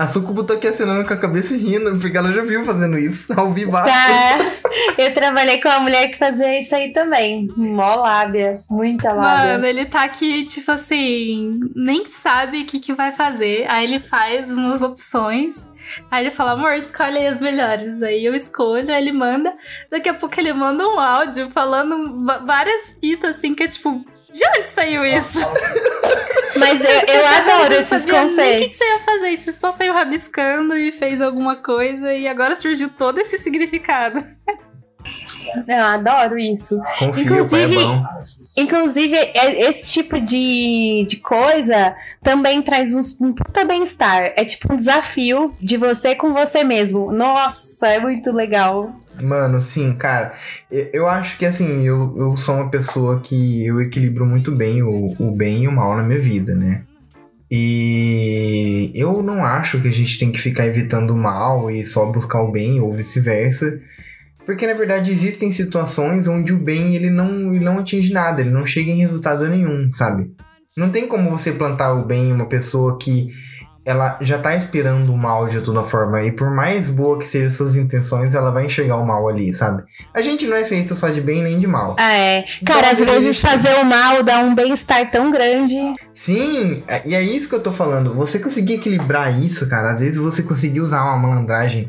A Sucubo tá aqui acenando com a cabeça e rindo, porque ela já viu fazendo isso, ao vivo. Tá. Eu trabalhei com uma mulher que fazia isso aí também. Mó lábia. Muita lábia. Mano, ele tá aqui, tipo assim, nem sabe o que, que vai fazer. Aí ele faz umas opções. Aí ele fala, amor, escolhe aí as melhores. Aí eu escolho, aí ele manda. Daqui a pouco ele manda um áudio falando várias fitas, assim, que é tipo, de onde saiu isso? Mas eu, eu adoro esses sabia nem o que, que conceitos. você ia fazer. Você só saiu rabiscando e fez alguma coisa e agora surgiu todo esse significado. Eu adoro isso. Confia, Inclusive- o pai é bom. Inclusive, é- esse tipo de, de coisa também traz uns- um puta bem-estar. É tipo um desafio de você com você mesmo. Nossa, é muito legal. Mano, sim, cara. Eu, eu acho que assim, eu, eu sou uma pessoa que eu equilibro muito bem o, o bem e o mal na minha vida, né? E eu não acho que a gente tem que ficar evitando o mal e só buscar o bem, ou vice-versa. Porque na verdade existem situações onde o bem ele não, ele não atinge nada, ele não chega em resultado nenhum, sabe? Não tem como você plantar o bem em uma pessoa que ela já tá esperando o mal de toda forma. E por mais boa que sejam suas intenções, ela vai enxergar o mal ali, sabe? A gente não é feito só de bem nem de mal. É. Cara, Então, às é vezes isso. fazer o mal dá um bem-estar tão grande. Sim, é- e é isso que eu tô falando. Você conseguir equilibrar isso, cara. Às vezes você conseguir usar uma malandragem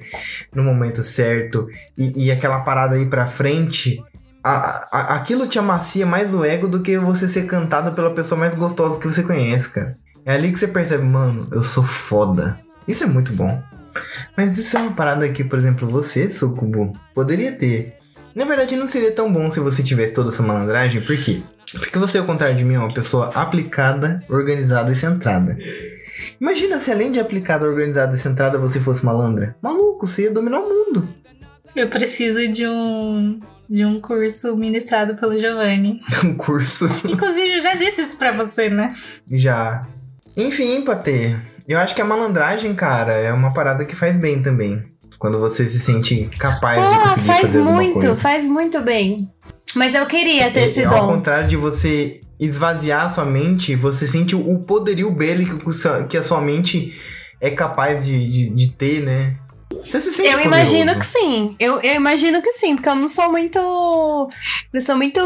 no momento certo e, e aquela parada aí pra frente. a- a- aquilo te amacia mais o ego do que você ser cantado pela pessoa mais gostosa que você conhece, cara. É ali que você percebe, mano, eu sou foda. Isso é muito bom. Mas isso é uma parada que, por exemplo, você, Sucubo, poderia ter. Na verdade, não seria tão bom se você tivesse toda essa malandragem, por quê? Porque você, ao contrário de mim, é uma pessoa aplicada, organizada e centrada. Imagina se além de aplicada, organizada e centrada, você fosse malandra. Maluco, você ia dominar o mundo. Eu preciso de um de um curso ministrado pelo Giovanni. Um curso Inclusive, eu já disse isso pra você, né? já. Enfim, Patê, eu acho que a malandragem, cara, é uma parada que faz bem também. Quando você se sente capaz de Pô, conseguir faz fazer muito, coisa. faz muito bem. Mas eu queria ter É, esse ao dom. contrário de você esvaziar a sua mente, você sente o poderio bélico que a sua mente é capaz de, de, de ter, né? Você se sente Eu imagino que sim. Eu, eu imagino que sim, porque eu não sou muito. Eu sou muito.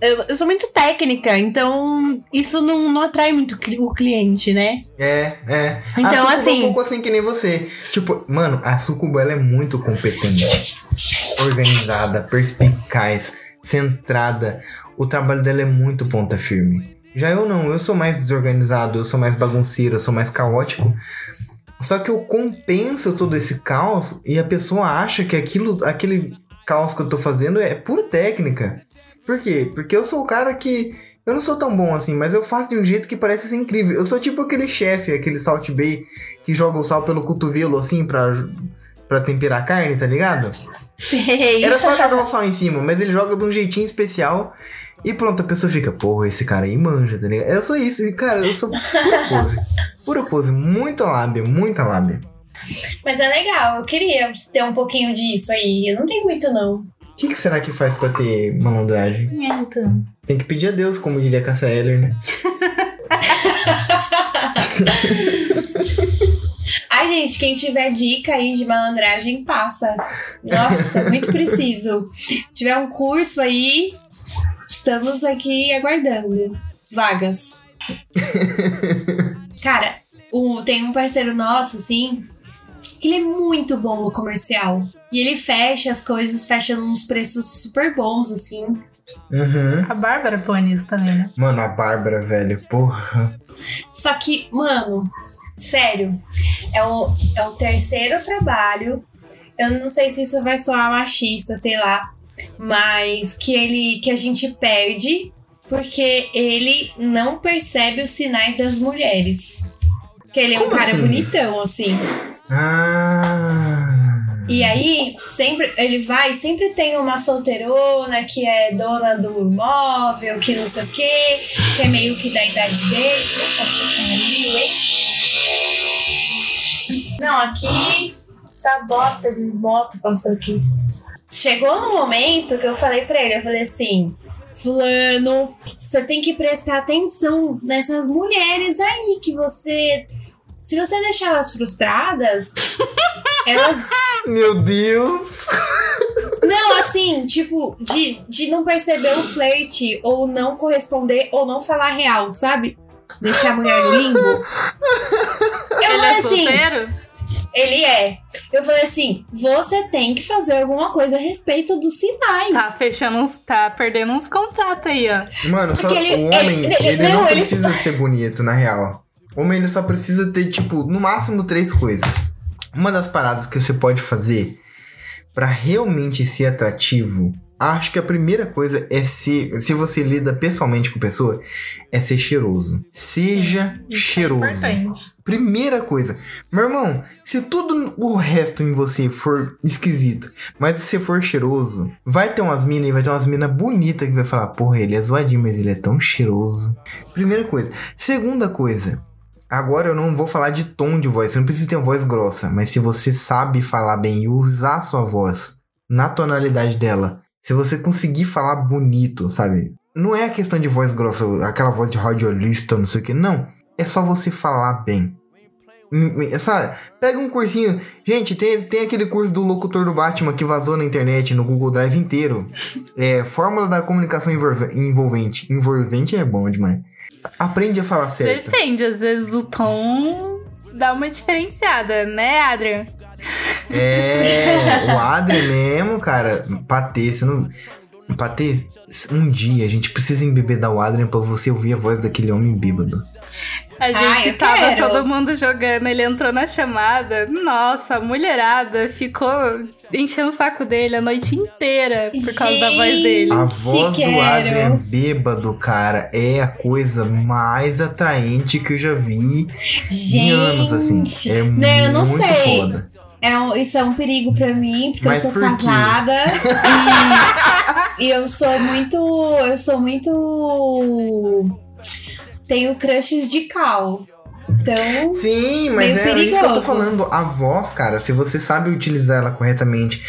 Eu, eu sou muito técnica, então isso não, não atrai muito o cliente, né? É, é. Então, a Sucubo é assim- um pouco assim que nem você. Tipo, mano, a Sucubo ela é muito competente. organizada, perspicaz, centrada. O trabalho dela é muito ponta firme. Já eu não, eu sou mais desorganizado, eu sou mais bagunceiro, eu sou mais caótico. Só que eu compenso todo esse caos e a pessoa acha que aquilo, aquele caos que eu tô fazendo é pura técnica. Por quê? Porque eu sou o cara que eu não sou tão bom assim, mas eu faço de um jeito que parece ser incrível. Eu sou tipo aquele chefe, aquele Salt Bay que joga o sal pelo cotovelo assim pra, pra temperar a carne, tá ligado? Sei. Era só jogar o sal em cima, mas ele joga de um jeitinho especial e pronto, a pessoa fica, porra, esse cara aí manja, tá ligado? Eu sou isso, e, cara, eu sou pura pose. Pura pose, muita lábia, muita lábia. Mas é legal, eu queria ter um pouquinho disso aí. Eu não tenho muito, não. O que, que será que faz pra ter malandragem? É, então. Tem que pedir a Deus, como diria Cassia Eller, né? Ai, gente, quem tiver dica aí de malandragem, passa. Nossa, muito preciso. tiver um curso aí, estamos aqui aguardando. Vagas. Cara, o- tem um parceiro nosso, assim, que ele é muito bom no comercial. E ele fecha as coisas, fecha uns preços super bons, assim. Uhum. A Bárbara põe nisso também, né? Mano, a Bárbara, velho, porra. Só que, mano, sério, é o, é o terceiro trabalho. Eu não sei se isso vai soar machista, sei lá. Mas que ele que a gente perde porque ele não percebe os sinais das mulheres. Que ele é um Como cara assim? bonitão, assim. Ah. E aí, sempre ele vai, sempre tem uma solteirona que é dona do imóvel, que não sei o quê, que é meio que da idade dele. Não, aqui, essa bosta de moto passou aqui. Chegou no momento que eu falei pra ele, eu falei assim, Fulano, você tem que prestar atenção nessas mulheres aí que você se você deixar elas frustradas, elas. Meu Deus! Não, assim, tipo, de, de não perceber o flerte, ou não corresponder, ou não falar real, sabe? Deixar a mulher no limbo. Eu Ele é assim, solteiro? Ele é. Eu falei assim, você tem que fazer alguma coisa a respeito dos sinais. Tá fechando uns. Tá perdendo uns contratos aí, ó. Mano, só, ele- o homem, ele- ele, ele- não, não, ele- precisa ser bonito, na real. O homem, ele só precisa ter, tipo, no máximo três coisas. Uma das paradas que você pode fazer pra realmente ser atrativo, acho que a primeira coisa é ser, se você lida pessoalmente com a pessoa, é ser cheiroso. Seja Isso é cheiroso. importante. Primeira coisa. Meu irmão, se tudo o resto em você for esquisito, mas se você for cheiroso, vai ter umas minas e vai ter umas minas bonitas que vai falar, porra, ele é zoadinho, mas ele é tão cheiroso. Primeira coisa. Segunda coisa. Agora eu não vou falar de tom de voz, você não precisa ter uma voz grossa, mas se você sabe falar bem e usar a sua voz na tonalidade dela, se você conseguir falar bonito, sabe? Não é a questão de voz grossa, aquela voz de radiolista, não sei o que, não. É só você falar bem. Hum, hum, Sabe? Pega um cursinho. Gente, tem, tem aquele curso do locutor do Batman que vazou na internet, no Google Drive inteiro. É Fórmula da Comunicação Envolve- Envolvente. Envolvente é bom demais. Aprende a falar certo. Depende, às vezes o tom dá uma diferenciada, né, Adrian? É, o Adrien mesmo, cara. Patê, você não. Patê, um dia a gente precisa embebedar o Adrien pra você ouvir a voz daquele homem bêbado. A gente eu tava quero. todo mundo jogando, ele entrou na chamada. Nossa, a mulherada ficou enchendo o saco dele a noite inteira por causa da voz dele. A voz do. Adrien bêbado, cara, é a coisa mais atraente que eu já vi Gente. em anos, assim. É Não, eu não muito sei. foda. É um- isso é um perigo pra mim, porque Mas eu sou por casada e, e eu sou muito. Eu sou muito. Tenho crushes de cal. Então. Sim, mas Meio é isso que eu tô falando. A voz, cara, se você sabe utilizar ela corretamente.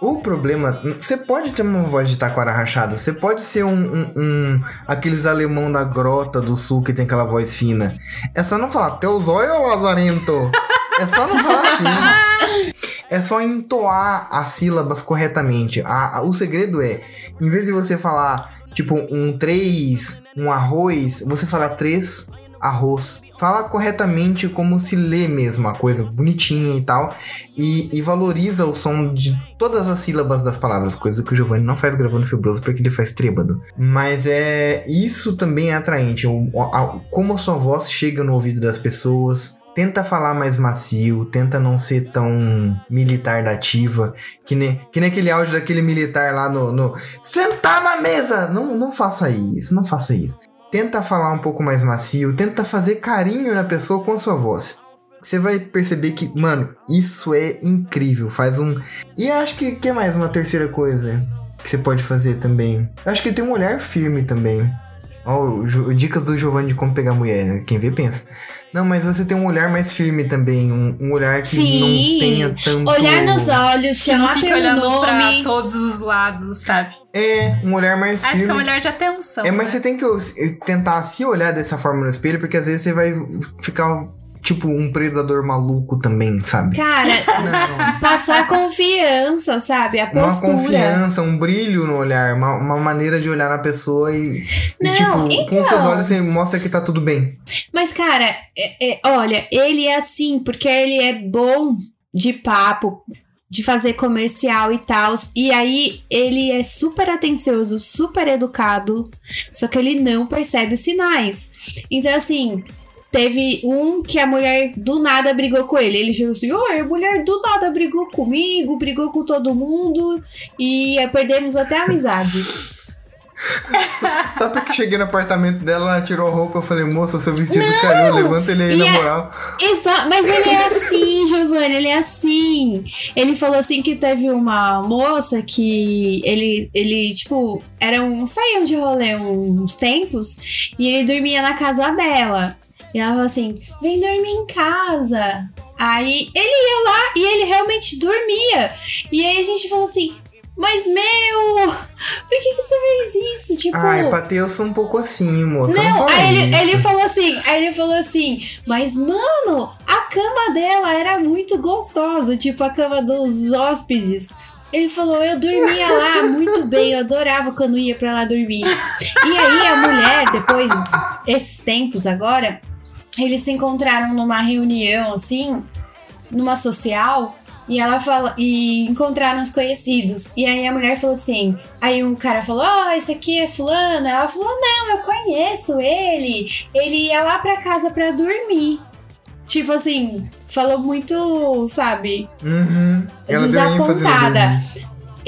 O problema, você pode ter uma voz de taquara rachada, você pode ser um, um- um- aqueles alemão da grota do sul que tem aquela voz fina. É só não falar teus olhos, Lazarento. É só não falar assim. É só entoar as sílabas corretamente. A- a- o segredo é, em vez de você falar tipo um três, um arroz, você fala três arroz. Fala corretamente como se lê mesmo a coisa, bonitinha e tal. E, e valoriza o som de todas as sílabas das palavras, coisa que o Giovanni não faz gravando fibroso porque ele faz trêbado. Mas é isso também é atraente. O, a- como a sua voz chega no ouvido das pessoas. Tenta falar mais macio, tenta não ser tão militar da ativa, que nem, que nem aquele áudio daquele militar lá no, no sentar na mesa. Não, não faça isso, não faça isso. Tenta falar um pouco mais macio, tenta fazer carinho na pessoa com a sua voz. Você vai perceber que, mano, isso é incrível. Faz um. E acho que que mais uma terceira coisa que você pode fazer também. Eu acho que tem um olhar firme também. Ó, o Ju- dicas do Giovanni de como pegar mulher, né? Quem vê pensa. Não, mas você tem um olhar mais firme também. Um, um olhar que Sim. não tenha tanto. Olhar nos olhos, não chamar fica pelo olhando pra nome. todos os lados, sabe? É, um olhar mais Acho firme. que é um olhar de atenção. É, mas né? você tem que tentar se olhar dessa forma no espelho, porque às vezes você vai ficar tipo um predador maluco também, sabe? Cara, Não. passar confiança, sabe? A Uma postura. confiança, um brilho no olhar, uma, uma maneira de olhar na pessoa e, e, Não, tipo, com então. seus olhos você mostra que tá tudo bem. Mas, cara, é- é- olha, ele é assim porque ele é bom de papo, de fazer comercial e tal. E aí ele é super atencioso, super educado, só que ele não percebe os sinais. Então, assim. Teve um que a mulher do nada brigou com ele. Ele chegou assim: Oi, a mulher do nada brigou comigo, brigou com todo mundo e eh, perdemos até a amizade. Só porque cheguei no apartamento dela, ela tirou a roupa, eu falei, moça, seu vestido caiu, levanta ele aí E na é- moral. Exa mas ele é assim, Giovanni, ele é assim. Ele falou assim que teve uma moça que ele, ele tipo, era um, saíam de rolê uns tempos e ele dormia na casa dela. E ela falou assim: vem dormir em casa. Aí ele ia lá e ele realmente dormia. E aí a gente falou assim: mas meu, por que, que você faz isso, tipo. Ai, Patê, eu sou um pouco assim, moça. Não, Não, aí ele, ele falou assim, aí ele falou assim, mas mano, a cama dela era muito gostosa, tipo a cama dos hóspedes. Ele falou, eu dormia lá muito bem, eu adorava quando ia pra lá dormir. E aí a mulher, depois, esses tempos agora, eles se encontraram numa reunião assim, numa social, e ela fala, e encontraram os conhecidos. E aí a mulher falou assim, aí um cara falou, ó, esse aqui é fulano. Ela falou, não, eu conheço ele. Ele ia lá pra casa pra dormir. Tipo assim, falou muito, sabe, Uhum. Desapontada.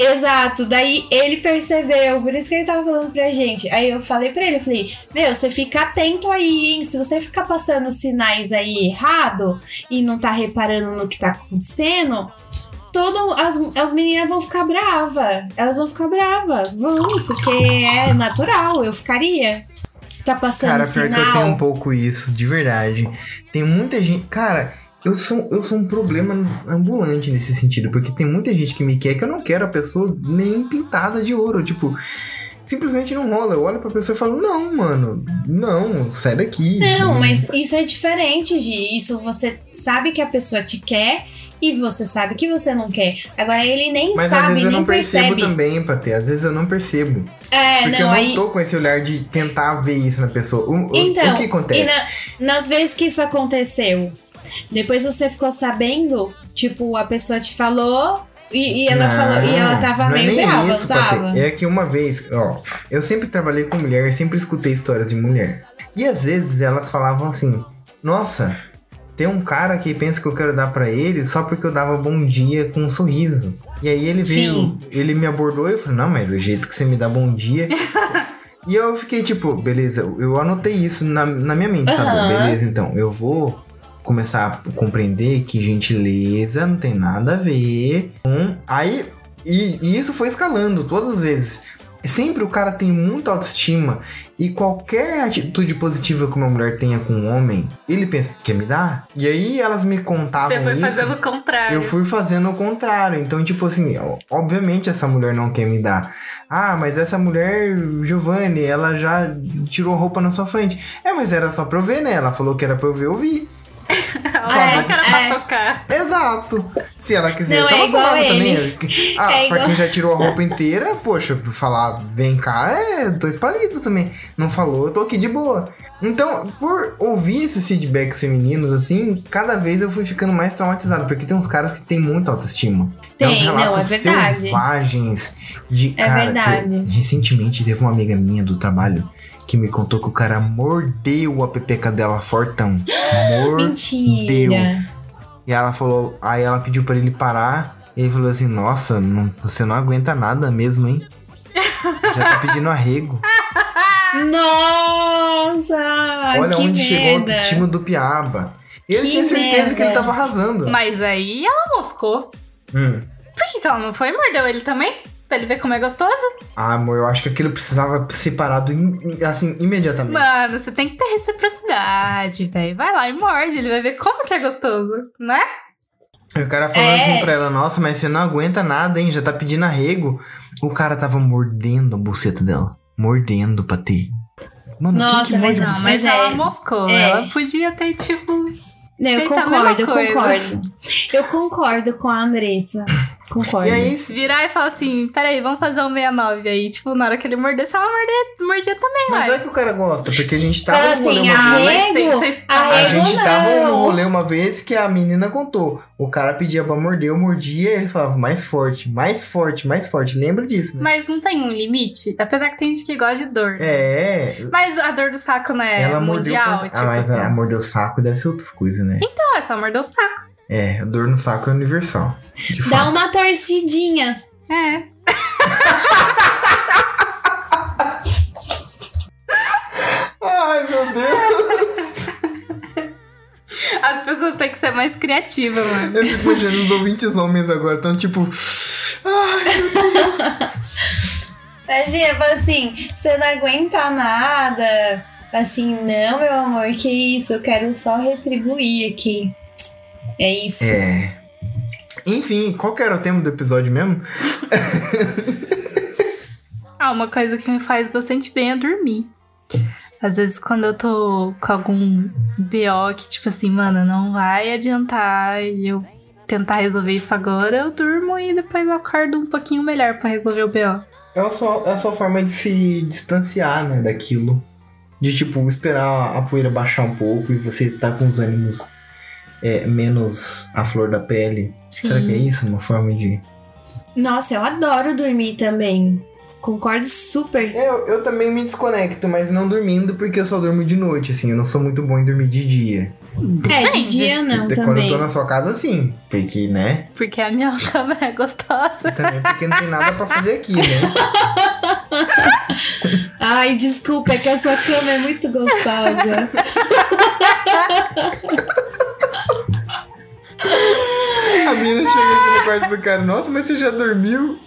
Exato, daí ele percebeu, por isso que ele tava falando pra gente. Aí eu falei pra ele, eu falei, meu, você fica atento aí, hein? Se você ficar passando sinais aí errado e não tá reparando no que tá acontecendo, todo, as, as meninas vão ficar bravas. Elas vão ficar bravas, vão, porque é natural, eu ficaria. Tá passando Cara, pior sinal. que eu tenho um pouco isso, de verdade. Tem muita gente. Cara, eu sou, eu sou um problema ambulante nesse sentido, porque tem muita gente que me quer que eu não quero a pessoa nem pintada de ouro. Tipo, simplesmente não rola. Eu olho pra pessoa e falo, não, mano, não, sai daqui. Não, mas isso é diferente, Gi. Isso você sabe que a pessoa te quer e você sabe que você não quer. Agora ele nem Mas às sabe, vezes eu nem não percebo percebe. também, Patê. Às vezes eu não percebo. É, porque não, eu não aí. tô com esse olhar de tentar ver isso na pessoa. O- Então, o que acontece? e na- nas vezes que isso aconteceu, depois você ficou sabendo, tipo, a pessoa te falou e, e ela Não, falou, e ela tava é meio nem brava, isso, tava? É que uma vez, ó, eu sempre trabalhei com mulher, sempre escutei histórias de mulher. E às vezes elas falavam assim: Nossa, tem um cara que pensa que eu quero dar pra ele só porque eu dava bom dia com um sorriso. E aí ele veio, Sim. ele me abordou e eu falei: Não, mas o jeito que você me dá bom dia. e eu fiquei tipo: Beleza, eu anotei isso na, na minha mente, sabe? Aham. Beleza, então eu vou começar a compreender que gentileza não tem nada a ver com. Aí e, e isso foi escalando todas as vezes. Sempre o cara tem muita autoestima e qualquer atitude positiva que uma mulher tenha com um homem, ele pensa, quer me dar? E aí elas me contavam Você foi isso. fazendo o contrário. Eu fui fazendo o contrário. Então, tipo assim, obviamente essa mulher não quer me dar. Ah, mas essa mulher, Giovanni, ela já tirou roupa na sua frente. É, mas era só pra eu ver, né? Ela falou que era pra eu ver, eu vi. Ela É, falou que era é. pra tocar. Exato. Se ela quisesse, Não, é igual ele. também. Ah, É pra igual- quem já tirou a roupa inteira, poxa, falar vem cá é dois palitos também. Não falou, eu tô aqui de boa. Então, por ouvir esses feedbacks femininos, assim, cada vez eu fui ficando mais traumatizado, porque tem uns caras que têm muita autoestima. Tem, uns não, relatos é verdade. selvagens de É cara. verdade. te- recentemente teve uma amiga minha do trabalho que me contou que o cara mordeu a pepeca dela fortão. Mordeu. Mentira. E ela falou, aí ela pediu pra ele parar. E ele falou assim: Nossa, não- você não aguenta nada mesmo, hein? Já tá pedindo arrego. Nossa! Olha que onde chegou a merda. autoestima do Piaba. Eu Que tinha certeza merda. que ele tava arrasando. Mas aí ela moscou. Hum. Por que, que ela não foi e mordeu ele também? Pra ele ver como é gostoso? Ah, amor, eu acho que aquilo precisava ser parado im- assim, imediatamente. Mano, você tem que ter reciprocidade, velho. Vai lá e morde, ele vai ver como que é gostoso, né? E o cara falando É. assim pra ela, nossa, mas você não aguenta nada, hein? Já tá pedindo arrego. O cara tava mordendo a buceta dela. Mordendo pra ter. Mano, Nossa, quem que mas Não, Mas mas é- ela moscou. é. Ela podia ter, tipo. Não, eu concordo, eu concordo. Eu concordo com a Andressa. Concordo. E aí, Se virar e falar assim, peraí, vamos fazer um 69 aí. Tipo, na hora que ele mordesse, ela mordia, mordia também, mas ué. é que o cara gosta, porque a gente tava Fala no rolê assim, uma vez. Tem- vocês- A gente tava no não. rolê uma vez que a menina contou. O cara pedia pra morder, eu mordia, ele falava mais forte, mais forte, mais forte. Lembra disso, né? Mas não tem um limite? Apesar que tem gente que gosta de dor. É. Mas a dor do saco não é ela mordeu. mundial, fant- tipo ah, mas assim. a mordeu o saco deve ser outras coisas, né? Não, é só morder o saco. É, dor no saco é universal. Dá fato. uma torcidinha. É. Ai, meu Deus. As pessoas têm que ser mais criativas, mano. Eu fico imaginando os ouvintes homens agora. Então, tipo. Imagina, fala assim, você não aguenta nada. Assim, não, meu amor, que isso? Eu quero só retribuir aqui. É isso. É. Enfim, qual que era o tema do episódio mesmo? Ah, uma coisa que me faz bastante bem é dormir. Às vezes, quando eu tô com algum BO que, tipo assim, mano, não vai adiantar e eu tentar resolver isso agora, eu durmo e depois eu acordo um pouquinho melhor pra resolver o BO. É a sua, é a sua forma de se distanciar, né, daquilo. De, tipo, esperar a poeira baixar um pouco e você tá com os ânimos é, menos à flor da pele. Sim. Será que é isso? Uma forma de... Nossa, eu adoro dormir também. Concordo super. Eu, eu também me desconecto, mas não dormindo, porque eu só durmo de noite, assim. Eu não sou muito bom em dormir de dia. É, de dia não Quando eu também. tô na sua casa, sim. Porque, né? Porque a minha cama é gostosa. E também porque não tem nada pra fazer aqui, né? Ai, desculpa, é que a sua cama é muito gostosa. A mina chega aqui no quarto do cara, nossa, mas você já dormiu?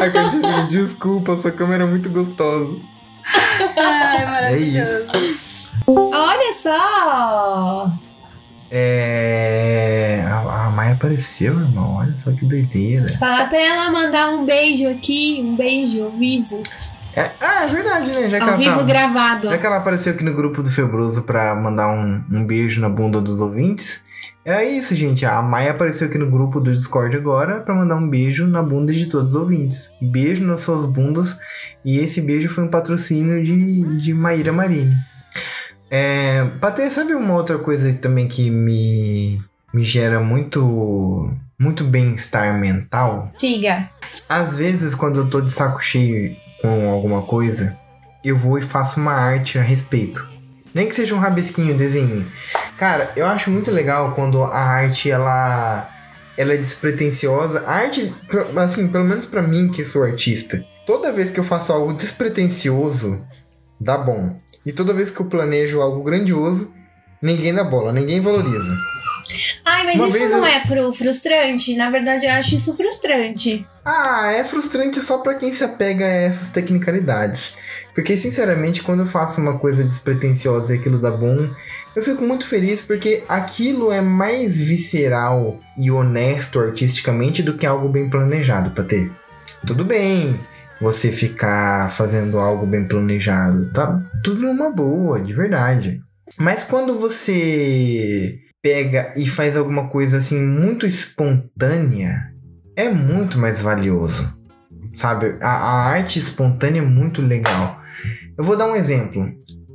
Aí desculpa, sua cama era muito gostosa. Ai, É maravilhoso. isso. Olha só! É. A, a Maia apareceu, irmão. Olha só que doideira. Fala pra ela mandar um beijo aqui, um beijo ao vivo. É- ah, é verdade, né? Já que, Ao ela vivo tá- gravado. já que ela apareceu aqui no grupo do Febroso pra mandar um, um beijo na bunda dos ouvintes. É isso, gente. A Maia apareceu aqui no grupo do Discord agora pra mandar um beijo na bunda de todos os ouvintes. Beijo nas suas bundas. E esse beijo foi um patrocínio de, de Maíra Marini. É, Patê, sabe uma outra coisa também que me, me gera muito, muito bem-estar mental? Diga. Às vezes, quando eu tô de saco cheio com alguma coisa, eu vou e faço uma arte a respeito. Nem que seja um rabisquinho, um desenho. Cara, eu acho muito legal quando a arte ela ela é despretensiosa. A arte, assim, pelo menos pra mim que sou artista, toda vez que eu faço algo despretensioso, dá bom. E toda vez que eu planejo algo grandioso, ninguém dá bola, ninguém valoriza. Ai, mas Uma isso não eu- é fru- frustrante? Na verdade, eu acho isso frustrante. Ah, é frustrante só pra quem se apega a essas tecnicalidades. Porque, sinceramente, quando eu faço uma coisa despretensiosa e aquilo dá bom, eu fico muito feliz porque aquilo é mais visceral e honesto artisticamente do que algo bem planejado, pra ter. Tudo bem você ficar fazendo algo bem planejado, tá tudo numa boa, de verdade. Mas quando você pega e faz alguma coisa assim muito espontânea, é muito mais valioso. Sabe? A, a arte espontânea é muito legal. Eu vou dar um exemplo.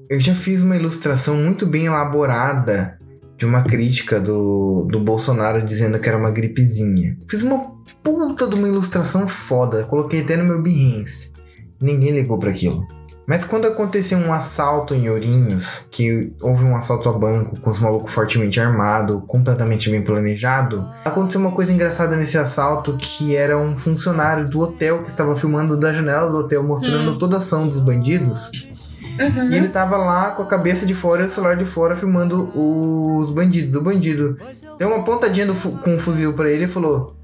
Eu já fiz uma ilustração muito bem elaborada de uma crítica do, do Bolsonaro dizendo que era uma gripezinha. Fiz uma puta de uma ilustração foda. Coloquei até no meu Behance. Ninguém ligou para aquilo. Mas quando aconteceu um assalto em Ourinhos, que houve um assalto a banco com os malucos fortemente armados, completamente bem planejado, aconteceu uma coisa engraçada nesse assalto que era um funcionário do hotel que estava filmando da janela do hotel, mostrando toda a ação dos bandidos. E ele tava lá com a cabeça de fora e o celular de fora filmando os bandidos. O bandido deu uma pontadinha do com o fuzil pra ele e falou: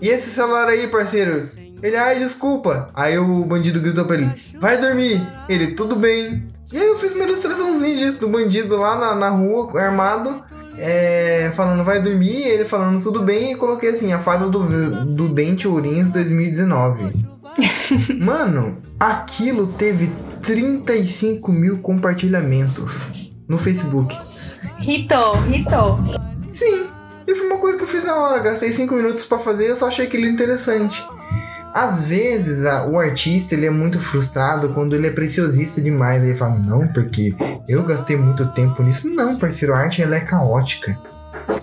E esse celular aí, parceiro? Ele, ai, desculpa. Aí o bandido gritou pra ele: Vai dormir. Ele, tudo bem. E aí eu fiz uma ilustraçãozinha disso do bandido lá na, na rua, armado. é, falando vai dormir, ele falando tudo bem, e coloquei assim, a fada do, do Dente Ourinhos 2019. Mano, aquilo teve 35 mil compartilhamentos no Facebook. Ritou, ritou. Sim, e foi uma coisa que eu fiz na hora, gastei 5 minutos pra fazer, eu só achei aquilo interessante. Às vezes a- o artista ele é muito frustrado quando ele é preciosista demais. Aí ele fala, não, porque eu gastei muito tempo nisso. Não, parceiro, a arte ela é caótica.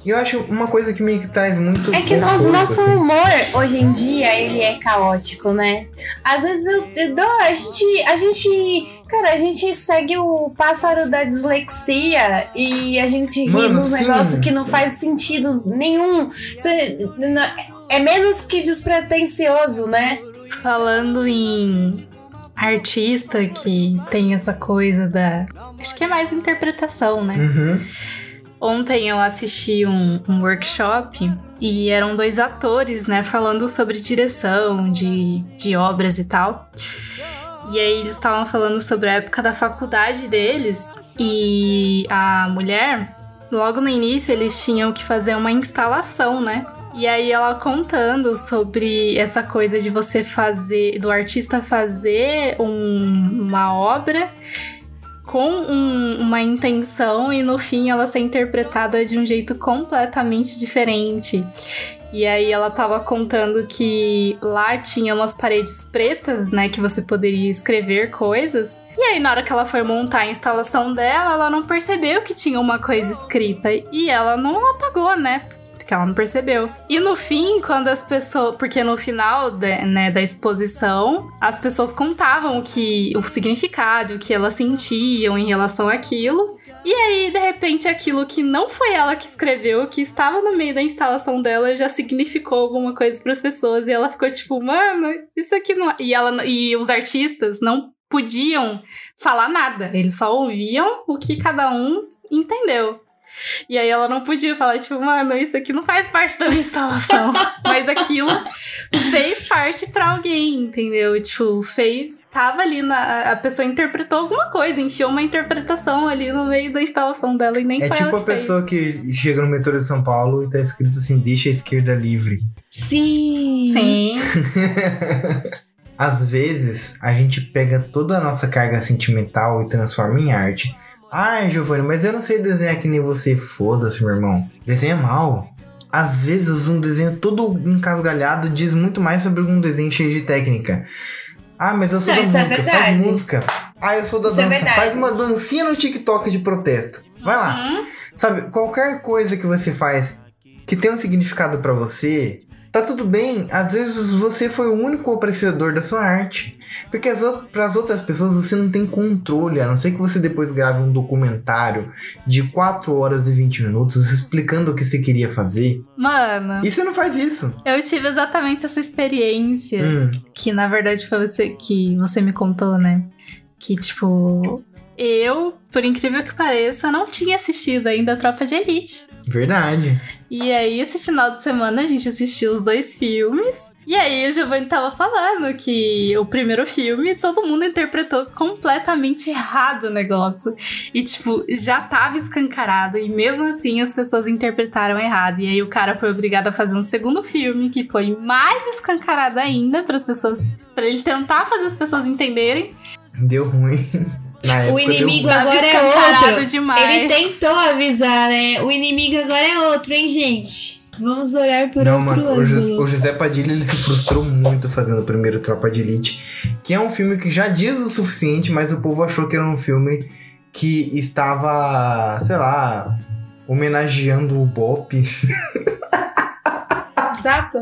E eu acho uma coisa que me traz muito. É que no, conforto, nosso assim. humor, hoje em dia, ele é caótico, né? Às vezes eu, eu dou, a gente, a gente, cara, a gente segue o pássaro da dislexia e a gente ri Mano, nos sim. negócios que não faz sentido nenhum. Cê- não- é menos que despretensioso, né? Falando em artista que tem essa coisa da. Acho que é mais interpretação, né? Uhum. Ontem eu assisti um, um workshop e eram dois atores, né, falando sobre direção de, de obras e tal. E aí eles estavam falando sobre a época da faculdade deles e a mulher, logo no início, eles tinham que fazer uma instalação, né? E aí ela contando sobre essa coisa de você fazer, do artista fazer um, uma obra com um, uma intenção e no fim ela ser interpretada de um jeito completamente diferente. E aí ela tava contando que lá tinha umas paredes pretas, né, que você poderia escrever coisas. E aí na hora que ela foi montar a instalação dela, ela não percebeu que tinha uma coisa escrita e ela não apagou, né? Porque ela não percebeu. E no fim, quando as pessoas. Porque no final de, né, da exposição, as pessoas contavam o que o significado, o que elas sentiam em relação àquilo. E aí, de repente, aquilo que não foi ela que escreveu, que estava no meio da instalação dela, já significou alguma coisa para as pessoas. E ela ficou tipo, mano, isso aqui não. É-" E, ela, e os artistas não podiam falar nada. Eles só ouviam o que cada um entendeu. E aí ela não podia falar, tipo, mano, isso aqui não faz parte da minha instalação. Mas aquilo fez parte pra alguém, entendeu? Tipo, fez. Tava ali na. A pessoa interpretou alguma coisa, enfiou uma interpretação ali no meio da instalação dela e nem É foi tipo ela a que fez. pessoa que chega no metrô de São Paulo e tá escrito assim, deixa a esquerda livre. Sim. Sim. Às vezes, a gente pega toda a nossa carga sentimental e transforma em arte. Ai, Giovanni, mas eu não sei desenhar que nem você. Foda-se, meu irmão. Desenha mal. Às vezes, um desenho todo encasgalhado diz muito mais sobre um desenho cheio de técnica. Ah, mas eu sou Não, da é música, faz verdade. música. Ah, eu sou da Isso é dança, verdade. faz uma dancinha no TikTok de protesto. Vai lá. Hum? Sabe, qualquer coisa que você faz que tem um significado pra você, tá tudo bem. Às vezes você foi o único apreciador da sua arte. Porque as para as outras pessoas você não tem controle, a não ser que você depois grave um documentário de 4 horas e 20 minutos explicando o que você queria fazer. Mano, E você não faz isso. eu tive exatamente essa experiência. Hum, Que na verdade foi você que você me contou, né? Que tipo. Eu, por incrível que pareça, não tinha assistido ainda a Tropa de Elite. verdade. E aí, esse final de semana, a gente assistiu os dois filmes. E aí, o Giovanni tava falando que o primeiro filme, todo mundo interpretou completamente errado o negócio. E, tipo, já tava escancarado. E mesmo assim, as pessoas interpretaram errado. E aí, o cara foi obrigado a fazer um segundo filme, que foi mais escancarado ainda para as pessoas. para ele tentar fazer as pessoas entenderem. Deu ruim. Na época O inimigo agora é outro. demais. Ele tentou avisar, né? O inimigo agora é outro, hein, gente? Vamos olhar por Não, outro mano, ângulo. o José Padilha ele se frustrou muito fazendo o primeiro Tropa de Elite, que é um filme que já diz o suficiente, mas o povo achou que era um filme que estava, sei lá, homenageando o Bop. Exato.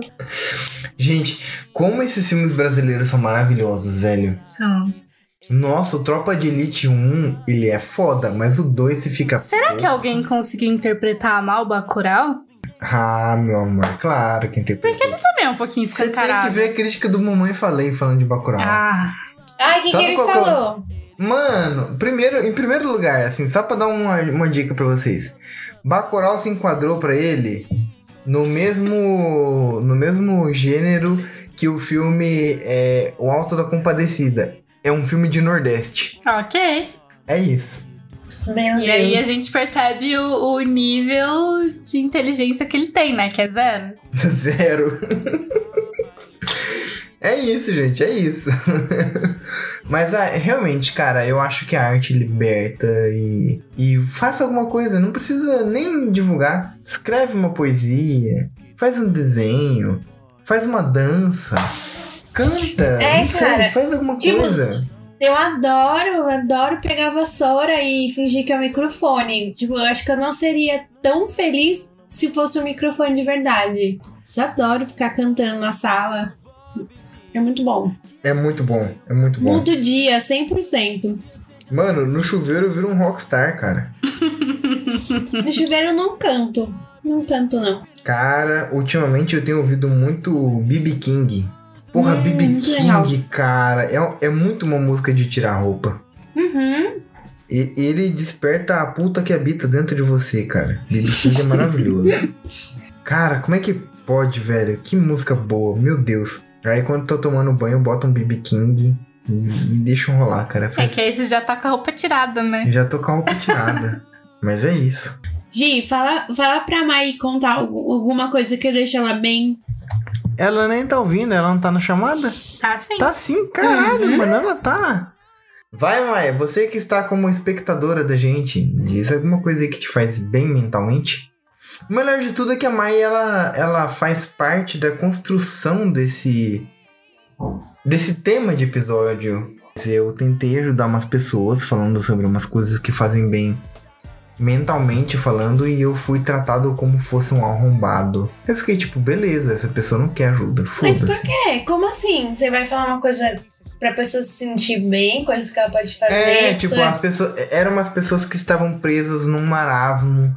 Gente, como esses filmes brasileiros são maravilhosos, velho. São. Nossa, o Tropa de Elite 1, ele é foda, mas o 2 se fica. Será que alguém conseguiu interpretar mal o Bacurau? Ah, meu amor, claro que interpreta. Também é um pouquinho Você tem escancarado. que ver a crítica do Mamãe Falei falando de Bacurau. Ah, Ai, o que, que ele é falou? Mano, primeiro, em primeiro lugar, assim, só pra dar uma, uma dica pra vocês. Bacurau se enquadrou pra ele no mesmo no mesmo gênero que o filme é, O Alto da Compadecida. É um filme de Nordeste. ok. É isso. Meu e Deus. aí a gente percebe o, o nível de inteligência que ele tem, né? Que é zero. Zero. é isso, gente, é isso. Mas ah, realmente, cara, eu acho que a arte liberta e, e faça alguma coisa. Não precisa nem divulgar. Escreve uma poesia, faz um desenho, faz uma dança, canta. É, não sei, cara, faz alguma tipo, coisa. Eu adoro, eu adoro pegar vassoura e fingir que é o microfone. Tipo, eu acho que eu não seria tão feliz se fosse um microfone de verdade. Eu adoro ficar cantando na sala. É muito bom. É muito bom, é muito bom. Muda o dia, 100%. Mano, no chuveiro eu viro um rockstar, cara. No chuveiro eu não canto. Não canto, não. Cara, ultimamente eu tenho ouvido muito BB King. Porra, Hum, BB King, legal. cara, é, é muito uma música de tirar roupa. Uhum. E ele desperta a puta que habita dentro de você, cara. BB King é maravilhoso. Cara, como é que pode, velho? Que música boa, meu Deus. Aí quando tô tomando banho, eu boto um BB King e, e deixo rolar, cara. É Faz- que aí você já tá com a roupa tirada, né? Já tô com a roupa tirada. Mas é isso. Gi, fala, fala pra Mai contar alguma coisa que deixa ela bem. Ela nem tá ouvindo, ela não tá na chamada? Tá sim. Tá sim, caralho, uhum. mano, ela tá. Vai, Mai, você que está como espectadora da gente, diz alguma coisa aí que te faz bem mentalmente? O melhor de tudo é que a Mai, ela, ela faz parte da construção desse, desse tema de episódio. Eu tentei ajudar umas pessoas falando sobre umas coisas que fazem bem mentalmente falando e eu fui tratado como fosse um arrombado. Eu fiquei tipo, beleza, essa pessoa não quer ajuda. Mas por quê? Como assim? Você vai falar uma coisa pra pessoa se sentir bem, coisas que ela pode fazer? É, tipo, pessoa... as pessoas. Eram umas pessoas que estavam presas num marasmo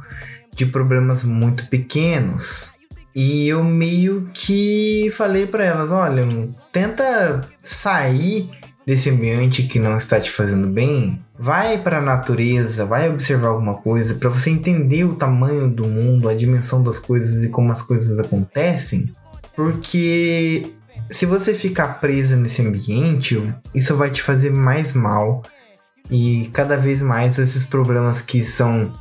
de problemas muito pequenos. E eu meio que falei para elas, olha, tenta sair desse ambiente que não está te fazendo bem, vai para a natureza, vai observar alguma coisa para você entender o tamanho do mundo, a dimensão das coisas e como as coisas acontecem, porque se você ficar presa nesse ambiente, isso vai te fazer mais mal e cada vez mais esses problemas que são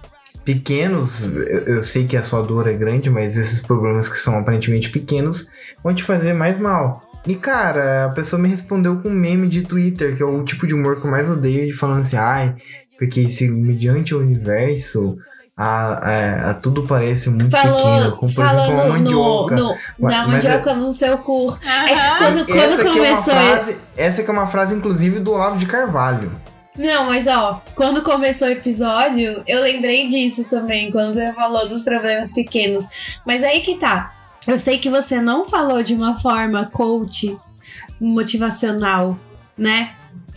pequenos, eu, sei que a sua dor é grande, mas esses problemas que são aparentemente pequenos vão te fazer mais mal. E cara, a pessoa me respondeu com um meme de Twitter, que é o tipo de humor que eu mais odeio, de falando assim, ai, porque se mediante o universo. A, a, a tudo parece muito falou, pequeno, como por falou exemplo uma mandioca. No, no, da mandioca é, no seu cu. Uhum. É quando, quando essa começou. É frase, essa que é uma frase, inclusive, do Olavo de Carvalho. Não, mas ó, quando começou o episódio, eu lembrei disso também, quando você falou dos problemas pequenos. Mas aí que tá. Eu sei que você não falou de uma forma coach motivacional, né?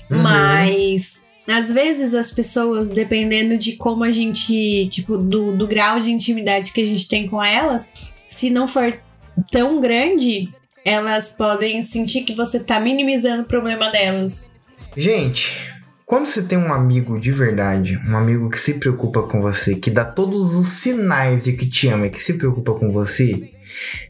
Uhum. Mas às vezes as pessoas, dependendo de como a gente, tipo, do, do grau de intimidade que a gente tem com elas, se não for tão grande, elas podem sentir que você tá minimizando o problema delas. Gente, quando você tem um amigo de verdade, um amigo que se preocupa com você, que dá todos os sinais de que te ama e que se preocupa com você,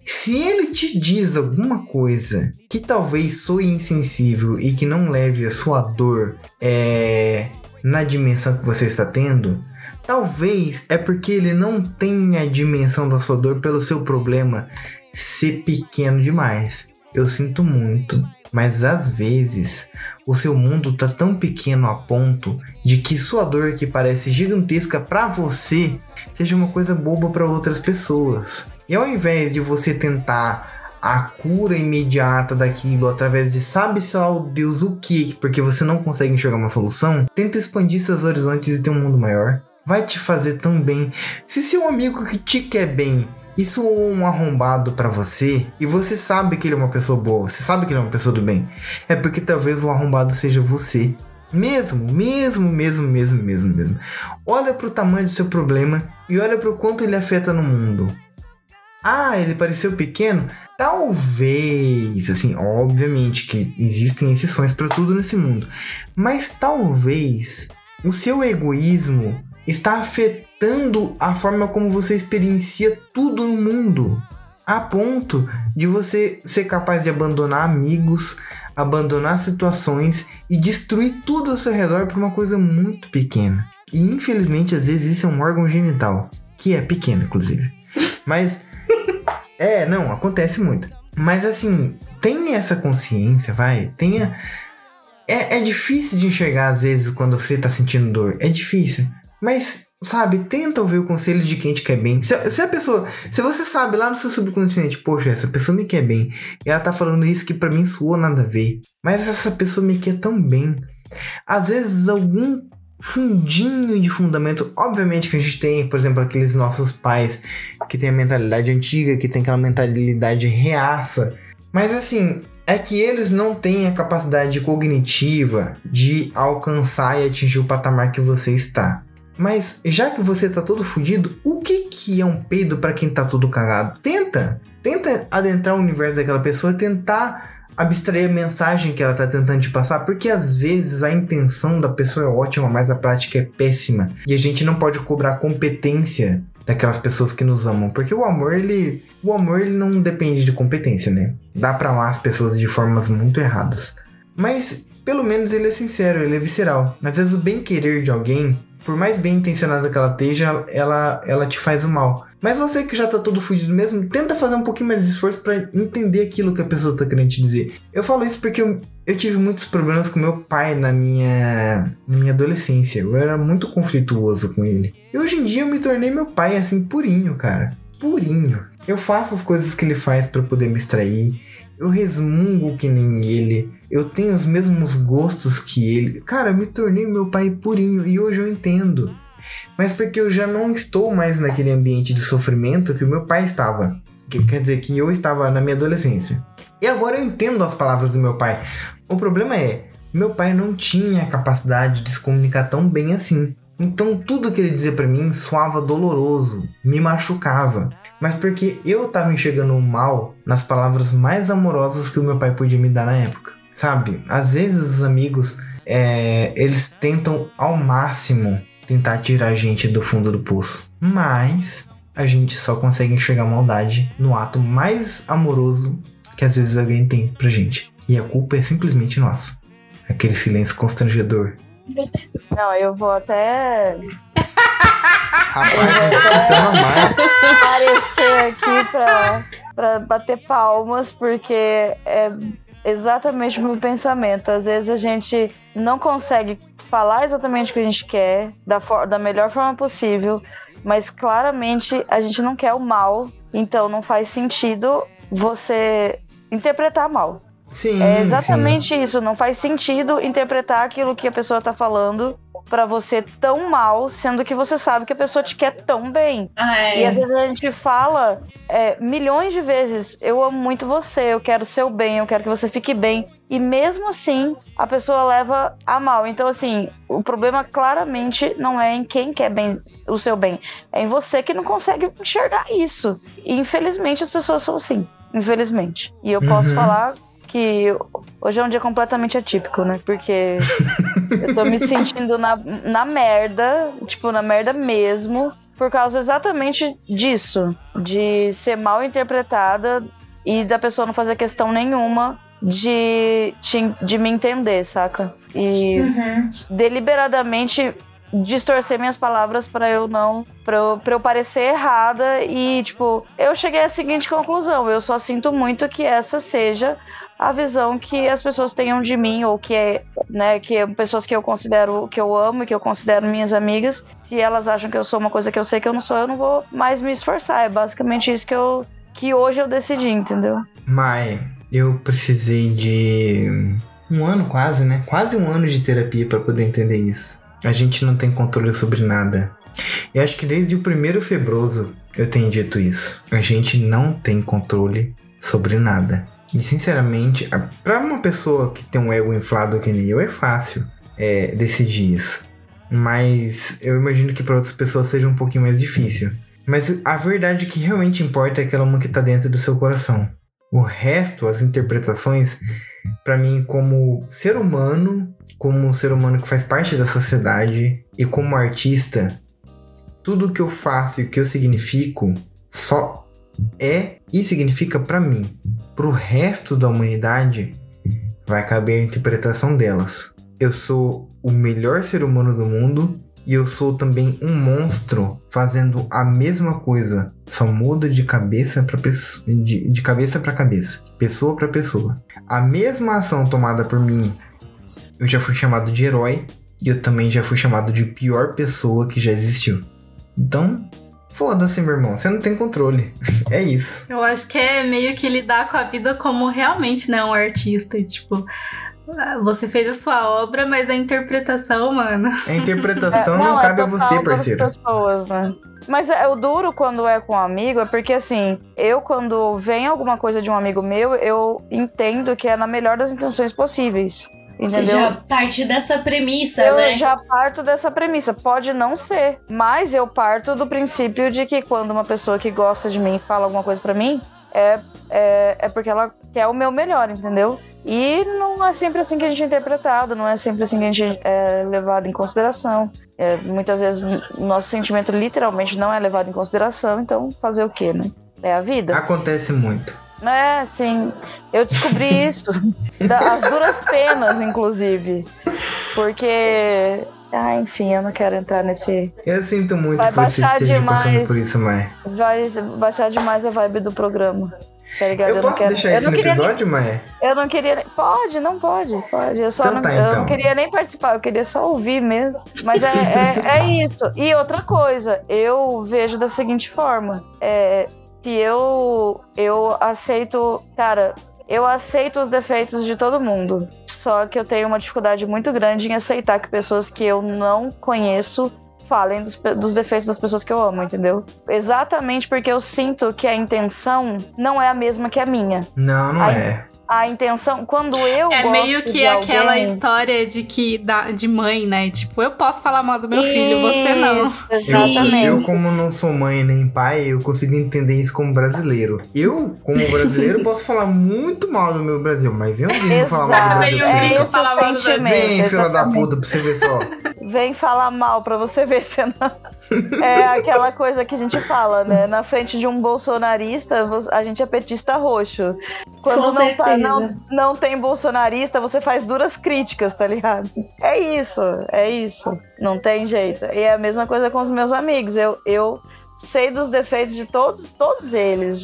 se ele te diz alguma coisa que talvez soe insensível e que não leve a sua dor é, na dimensão que você está tendo, talvez é porque ele não tem a dimensão da sua dor pelo seu problema ser pequeno demais. Eu sinto muito, mas às vezes o seu mundo tá tão pequeno a ponto de que sua dor que parece gigantesca para você seja uma coisa boba para outras pessoas. E ao invés de você tentar a cura imediata daquilo através de sabe-se lá o Deus o que, porque você não consegue enxergar uma solução, tenta expandir seus horizontes e ter um mundo maior. Vai te fazer tão bem. Se seu amigo que te quer bem isso é um arrombado para você e você sabe que ele é uma pessoa boa, você sabe que ele é uma pessoa do bem, é porque talvez o arrombado seja você. Mesmo, mesmo, mesmo, mesmo, mesmo, mesmo. Olha para o tamanho do seu problema e olha para o quanto ele afeta no mundo. Ah, ele pareceu pequeno? Talvez, assim, obviamente que existem exceções para tudo nesse mundo, mas talvez o seu egoísmo está afetando a forma como você experiencia tudo no mundo, a ponto de você ser capaz de abandonar amigos, abandonar situações e destruir tudo ao seu redor por uma coisa muito pequena. E infelizmente, às vezes, isso é um órgão genital, que é pequeno, inclusive. Mas é, não, acontece muito. Mas assim, tenha essa consciência, vai. Tenha. É, é difícil de enxergar às vezes quando você tá sentindo dor. É difícil. Mas, sabe, tenta ouvir o conselho de quem te quer bem. Se, se, a pessoa. Se você sabe lá no seu subconsciente, poxa, essa pessoa me quer bem. E ela tá falando isso que para mim soou nada a ver. Mas essa pessoa me quer tão bem. Às vezes algum fundinho de fundamento. Obviamente que a gente tem, por exemplo, aqueles nossos pais que tem a mentalidade antiga, que tem aquela mentalidade reaça. Mas assim, é que eles não têm a capacidade cognitiva de alcançar e atingir o patamar que você está. Mas já que você tá todo fudido, o que que é um peido para quem tá todo cagado? Tenta, tenta adentrar o universo daquela pessoa, tentar abstrair a mensagem que ela tá tentando te passar, porque às vezes a intenção da pessoa é ótima, mas a prática é péssima. E a gente não pode cobrar competência daquelas pessoas que nos amam, porque o amor ele, o amor ele não depende de competência, né? Dá para amar as pessoas de formas muito erradas. Mas pelo menos ele é sincero, ele é visceral. Às vezes o bem querer de alguém por mais bem intencionada que ela esteja, ela, ela te faz o mal. Mas você que já tá todo fudido mesmo, tenta fazer um pouquinho mais de esforço para entender aquilo que a pessoa tá querendo te dizer. Eu falo isso porque eu, eu tive muitos problemas com meu pai na minha, na minha adolescência. Eu era muito conflituoso com ele. E hoje em dia eu me tornei meu pai assim, purinho, cara. Purinho. Eu faço as coisas que ele faz para poder me extrair. Eu resmungo que nem ele. Eu tenho os mesmos gostos que ele. Cara, eu me tornei meu pai purinho e hoje eu entendo mas porque eu já não estou mais naquele ambiente de sofrimento que o meu pai estava. Que quer dizer que eu estava na minha adolescência. E agora eu entendo as palavras do meu pai. O problema é, meu pai não tinha a capacidade de se comunicar tão bem assim. Então tudo que ele dizia para mim soava doloroso, me machucava. Mas porque eu estava enxergando o mal nas palavras mais amorosas que o meu pai podia me dar na época. Sabe? Às vezes os amigos, é, eles tentam ao máximo tentar tirar a gente do fundo do poço. Mas a gente só consegue enxergar maldade no ato mais amoroso que às vezes alguém tem pra gente. E a culpa é simplesmente nossa. Aquele silêncio constrangedor. Não, eu vou até. Rapaz, você aparecer aqui pra, pra bater palmas, porque é exatamente o meu pensamento. Às vezes a gente não consegue falar exatamente o que a gente quer, da, da melhor forma possível, mas claramente a gente não quer o mal, então não faz sentido você interpretar mal. Sim. É exatamente sim. isso, não faz sentido interpretar aquilo que a pessoa tá falando para você tão mal, sendo que você sabe que a pessoa te quer tão bem. Ah, é. E às vezes a gente fala é, milhões de vezes: eu amo muito você, eu quero o seu bem, eu quero que você fique bem. E mesmo assim, a pessoa leva a mal. Então, assim, o problema claramente não é em quem quer bem o seu bem, é em você que não consegue enxergar isso. E infelizmente as pessoas são assim. Infelizmente. E eu posso Uhum. falar que hoje é um dia completamente atípico, né? Porque eu tô me sentindo na, na merda, tipo, na merda mesmo, por causa exatamente disso, de ser mal interpretada e da pessoa não fazer questão nenhuma de, de, de me entender, saca? E Uhum. deliberadamente distorcer minhas palavras pra eu não pra eu, pra eu parecer errada e tipo eu cheguei à seguinte conclusão eu só sinto muito que essa seja a visão que as pessoas tenham de mim ou que é né que é pessoas que eu considero que eu amo e que eu considero minhas amigas se elas acham que eu sou uma coisa que eu sei que eu não sou eu não vou mais me esforçar é basicamente isso que eu que hoje eu decidi entendeu Mai, eu precisei de um ano quase, né? Quase um ano de terapia para poder entender isso. A gente não tem controle sobre nada. Eu acho que desde o primeiro febroso eu tenho dito isso. A gente não tem controle sobre nada. E sinceramente, a- pra uma pessoa que tem um ego inflado que nem eu, é fácil é, decidir isso. Mas eu imagino que para outras pessoas seja um pouquinho mais difícil. Mas a verdade que realmente importa é aquela uma que tá dentro do seu coração. O resto, as interpretações, pra mim, como ser humano, como um ser humano que faz parte da sociedade e como artista, tudo que eu faço e o que eu significo só é e significa pra mim. Pro resto da humanidade, vai caber a interpretação delas. Eu sou o melhor ser humano do mundo e eu sou também um monstro fazendo a mesma coisa, só muda de cabeça para de, de cabeça para cabeça, pessoa para pessoa. A mesma ação tomada por mim, eu já fui chamado de herói e eu também já fui chamado de pior pessoa que já existiu. Então, foda-se, meu irmão, você não tem controle. é isso. Eu acho que é meio que lidar com a vida como realmente né, um artista. e, Tipo, você fez a sua obra, mas a interpretação, mano. A interpretação É, não, é cabe a você, das parceiro. pessoas, né? Mas é, o duro quando é com um amigo é porque, assim, eu quando vem alguma coisa de um amigo meu, eu entendo que é na melhor das intenções possíveis. Você Entendeu? já parte dessa premissa, Eu né? já parto dessa premissa. Pode não ser, mas eu parto do princípio de que quando uma pessoa que gosta de mim fala alguma coisa pra mim, é, é, é porque ela quer o meu melhor, entendeu? E não é sempre assim que a gente é interpretado, não é sempre assim que a gente é levado em consideração. É, muitas vezes o nosso sentimento literalmente não é levado em consideração, então fazer o quê, né? É a vida. Acontece muito. É, sim. Eu descobri isso. da- as duras penas, inclusive. Porque Ah, enfim, eu não quero entrar nesse. Eu sinto muito Vai que você baixar esteja demais. passando por isso, Maia. Vai baixar demais a vibe do programa. Tá ligado? Eu não posso quero- deixar eu isso no queria nem- episódio, Maia? Eu não queria. nem- Pode, não pode, pode. Eu só Então não, tá, eu então. não queria nem participar, eu queria só ouvir mesmo. Mas é, é, é isso. E outra coisa, eu vejo da seguinte forma: é, se eu, eu aceito. Cara, eu aceito os defeitos de todo mundo. Só que eu tenho uma dificuldade muito grande em aceitar que pessoas que eu não conheço falem dos, dos defeitos das pessoas que eu amo, entendeu? Exatamente porque eu sinto que a intenção não é a mesma que a minha. Não, não Ai, é. A intenção, quando eu É gosto meio que de aquela alguém- história de que da, de mãe, né? Tipo, eu posso falar mal do meu filho, você não. Isso, Eu, Exatamente. eu, como não sou mãe nem pai, eu consigo entender isso como brasileiro. Eu, como brasileiro, posso falar muito mal do meu Brasil, mas vem gringo falar mal do. Brasil. Vem É só. falar mal do sentimento. Vem, fila da exatamente. puta, pra você ver só. Vem falar mal pra você ver se não. É aquela coisa que a gente fala, né? Na frente de um bolsonarista, a gente é petista roxo. Quando Com não, tá, não, não tem bolsonarista, você faz duras críticas, tá ligado? É isso, é isso. Não tem jeito. E é a mesma coisa com os meus amigos. Eu, eu sei dos defeitos de todos, todos eles.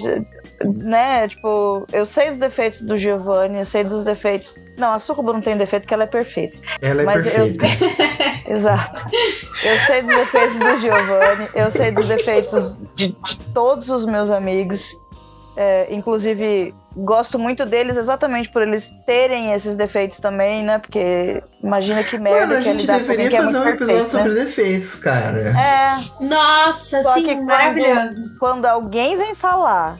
Né? Tipo, eu sei dos defeitos do Giovanni, eu sei dos defeitos. Não, a Sucuba não tem defeito porque ela é perfeita. Ela é Mas eu- perfeita. Exato. Eu sei dos defeitos do Giovanni, eu sei dos defeitos de, de todos os meus amigos. É, inclusive, gosto muito deles exatamente por eles terem esses defeitos também, né? Porque imagina que merda Mano, a que é gente lidar com alguém deveria é fazer um muito episódio perfeito, sobre defeitos, cara. né? É, Nossa, Só sim, que quando- maravilhoso. quando alguém vem falar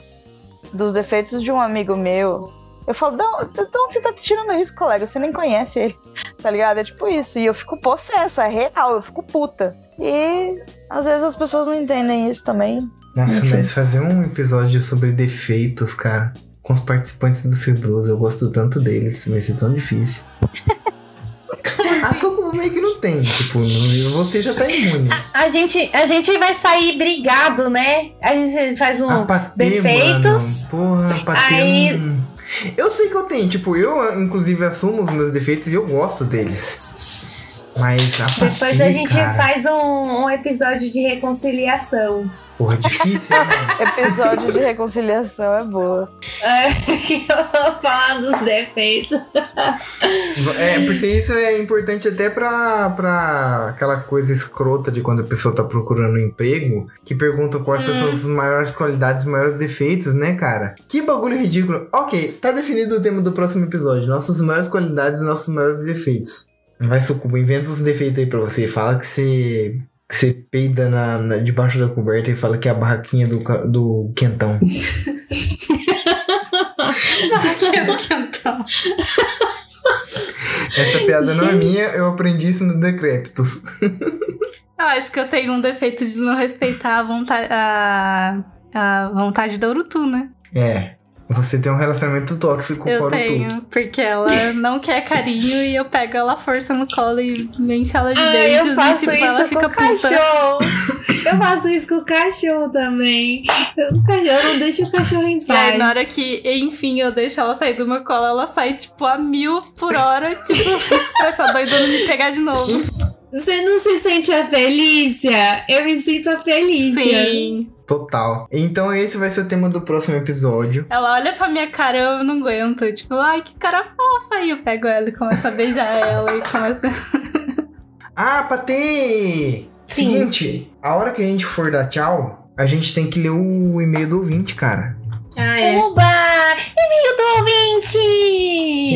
dos defeitos de um amigo meu, eu falo, não, de onde você tá tirando isso, colega? Você nem conhece ele, tá ligado? É tipo isso. E eu fico possessa, é real, eu fico puta. E às vezes as pessoas não entendem isso também. Nossa, mas fazer um episódio sobre defeitos, cara, com os participantes do Febroso, eu gosto tanto deles, vai ser tão difícil. A Soco meio que não tem, tipo, não- você já tá imune. A gente, a gente vai sair brigado, né? A gente faz um. A Patê, defeitos. mano. Porra, a Patê. Aí- hum. Eu sei que eu tenho, tipo, eu inclusive assumo os meus defeitos e eu gosto deles. Mas a Patê, Depois a gente cara, faz um, um episódio de reconciliação. Porra, difícil, né, mano? Episódio de reconciliação é boa. É, que eu vou falar dos defeitos. É, porque isso é importante até pra, pra aquela coisa escrota de quando a pessoa tá procurando um emprego, que perguntam quais são as maiores qualidades, os maiores defeitos, né, cara? Que bagulho ridículo. Ok, tá definido o tema do próximo episódio. Nossas maiores qualidades e nossos maiores defeitos. Vai, Sucuba, inventa uns defeitos aí pra você. Fala que você. Que você peida na, na- debaixo da coberta e fala que é a barraquinha do, do quentão. Aqui no quentão. Essa piada não é minha, eu aprendi isso no Decréptos. Eu acho que eu tenho um defeito de não respeitar a vontade, a, a vontade da Urutu, né? É. Você tem um relacionamento tóxico Eu com o Urutu. tenho, porque ela não quer carinho e eu pego ela força no colo e enche ela de Ah, beijos eu faço e tipo, ela isso fica com o puta. cachorro. Eu faço isso com o cachorro também. Eu, o cachorro, eu não deixo o cachorro em E paz. aí, na hora que, enfim, eu deixo ela sair do meu colo, ela sai, tipo, a mil por hora, tipo, pra essa doida não me pegar de novo. Você não se sente a Felícia? Eu me sinto a Felícia. Sim. Total. Então esse vai ser o tema do próximo episódio. Ela olha pra minha cara eu não aguento. Tipo, ai, que cara fofa. Aí eu pego ela e começo a beijar ela e começo a... Ah, Patê! Sim. Seguinte, a hora que a gente for dar tchau, a gente tem que ler o e-mail do ouvinte, cara. Ah, é. Uba! E-mail do ouvinte!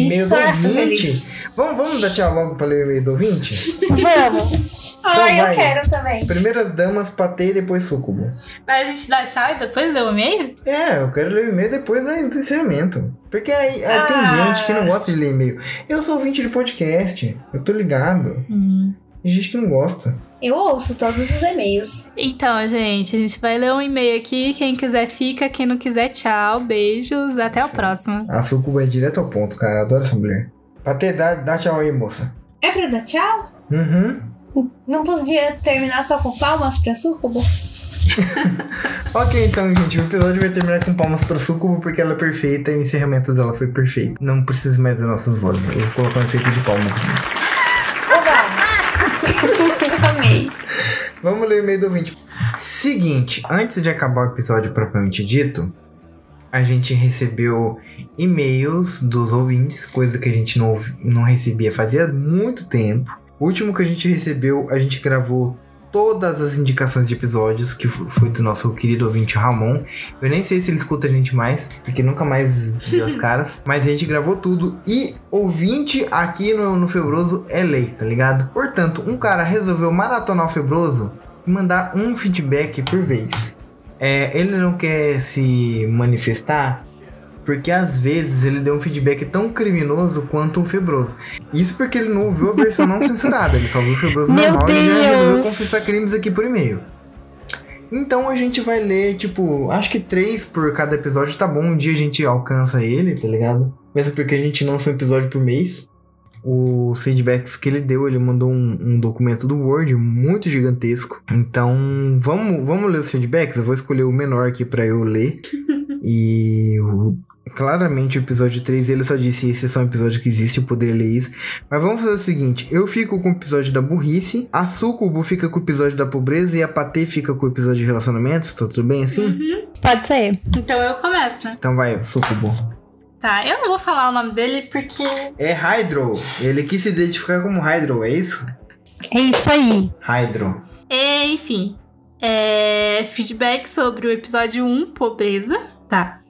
E-mail do ouvinte. feliz. Vamos, vamos dar tchau logo pra ler o e-mail do ouvinte? Vamos. Ah, eu vai. quero também. Primeiras damas, Patê e depois Sucubo. Mas a gente dá tchau e depois lê o e-mail? É, eu quero ler o e-mail depois do encerramento. Porque aí, aí tem Ah. gente que não gosta de ler e-mail. Eu sou ouvinte de podcast, eu tô ligado. Tem gente que não gosta. Eu ouço todos os e-mails. Então, gente, a gente vai ler um e-mail aqui. Quem quiser fica, quem não quiser, tchau. Beijos, até o Sim. próximo. A Sucuba é direto ao ponto, cara. Adoro essa mulher. Patê, dá, dá tchau aí, moça. É pra dar tchau? Uhum. Não podia terminar só com palmas pra Sucubo? Ok, então, gente, o episódio vai terminar com palmas pra Sucubo porque ela é perfeita e o encerramento dela foi perfeito. Não precisa mais das nossas vozes. Eu vou colocar um efeito de palmas. Oba! Vamos ler o e-mail do ouvinte. Seguinte, antes de acabar o episódio propriamente dito, a gente recebeu e-mails dos ouvintes, coisa que a gente não, não recebia fazia muito tempo. O último que a gente recebeu, a gente gravou todas as indicações de episódios, que fo- foi do nosso querido ouvinte Ramon. Eu nem sei se ele escuta a gente mais, porque nunca mais viu as caras. Mas a gente gravou tudo. E ouvinte aqui no, no Febroso é lei, tá ligado? Portanto, um cara resolveu maratonar o Febroso e mandar um feedback por vez. É, ele não quer se manifestar porque às vezes ele deu um feedback tão criminoso quanto o Febroso. Isso porque ele não ouviu a versão não censurada, ele só ouviu o Febroso Meu normal e já resolveu Deus! confessar crimes aqui por e-mail. Então a gente vai ler, tipo, acho que três por cada episódio tá bom. Um dia a gente alcança ele, tá ligado? Mesmo porque a gente lança um episódio por mês. Os feedbacks que ele deu, ele mandou um, um documento do Word muito gigantesco. Então, vamos, vamos ler os feedbacks? Eu vou escolher o menor aqui pra eu ler. e o- claramente o episódio 3 ele só disse: esse é só um episódio que existe, eu poderia ler isso. Mas vamos fazer o seguinte: eu fico com o episódio da burrice, a Sucubo fica com o episódio da pobreza e a Patê fica com o episódio de relacionamentos. Tá tudo bem assim? Pode ser. Então eu começo, né? Então vai, Sucubo. Tá, eu não vou falar o nome dele porque. É Hydro. Ele quis se identificar como Hydro, é isso? É isso aí. Hydro. Enfim. É, feedback sobre o episódio 1, Pobreza. Tá.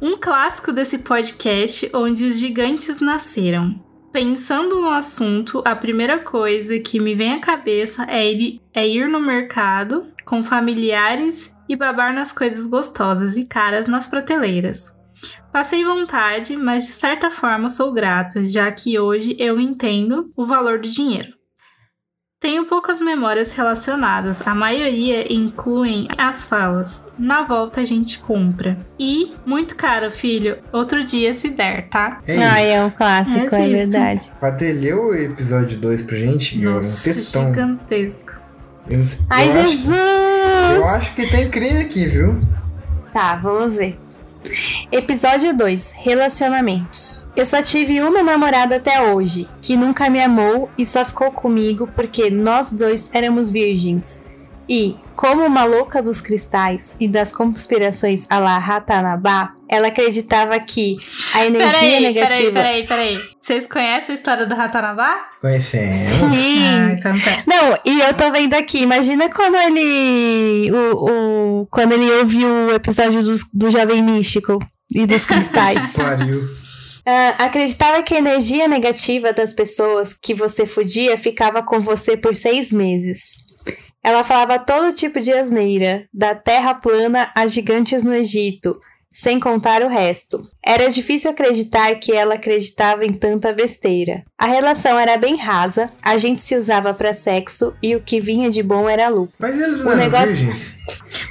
Um clássico desse podcast onde os gigantes nasceram. Pensando no assunto, a primeira coisa que me vem à cabeça é ir, é ir no mercado com familiares e babar nas coisas gostosas e caras nas prateleiras. Passei vontade, mas de certa forma sou grato, já que hoje eu entendo o valor do dinheiro. Tenho poucas memórias relacionadas, a maioria incluem as falas: na volta a gente compra. E, muito caro, filho, outro dia se der, tá? É ah, é um clássico, É é, verdade. Patê, leu o episódio 2 pra gente? É um Nossa, textão. gigantesco. Eu não sei- Ai, eu acho- Jesus! eu acho que tem crime aqui, viu? Tá, vamos ver. Episódio 2: Relacionamentos. Eu só tive uma namorada até hoje, que nunca me amou e só ficou comigo porque nós dois éramos virgens. E, como uma louca dos cristais e das conspirações a la Ratanabá, ela acreditava que a energia Peraí, negativa. peraí, peraí, peraí. Vocês conhecem a história do Ratanabá? Conhecemos. Sim! então tá. Não, e eu tô vendo aqui, imagina quando ele. O, o- quando ele ouviu o episódio dos- do Jovem Místico e dos cristais. Pariu. Ah, acreditava que a energia negativa das pessoas que você fudia ficava com você por seis meses. Ela falava todo tipo de asneira, da terra plana a gigantes no Egito, sem contar o resto. Era difícil acreditar que ela acreditava em tanta besteira. A relação era bem rasa, a gente se usava pra sexo e o que vinha de bom era lucro. Mas eles O não eram negócio- virgens?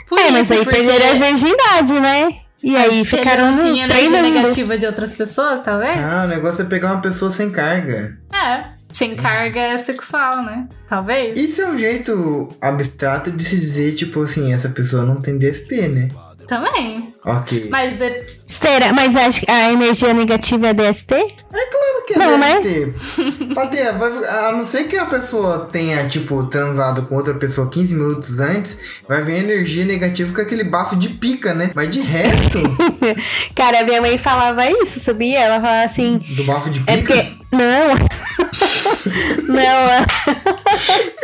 Por é, mas isso, aí porque perderam a virgindade, né? E aí acho que ficaram ele não no tinha energia treinando. negativa de outras pessoas, talvez? Ah, o negócio é pegar uma pessoa sem carga. É. Sem carga sexual, né? Talvez. Isso é um jeito abstrato de se dizer, tipo assim, essa pessoa não tem DST, né? Também. Ok. Mas de- Será? Mas acho que a energia negativa é DST? Claro que é Não, né? DST. Patê, vai- a não ser que a pessoa tenha, tipo, transado com outra pessoa 15 minutos antes, vai vir energia negativa com aquele bafo de pica, né? Mas de resto, Cara, minha mãe falava isso, sabia? Ela falava assim. do bafo de É pica. porque. Não! não, é-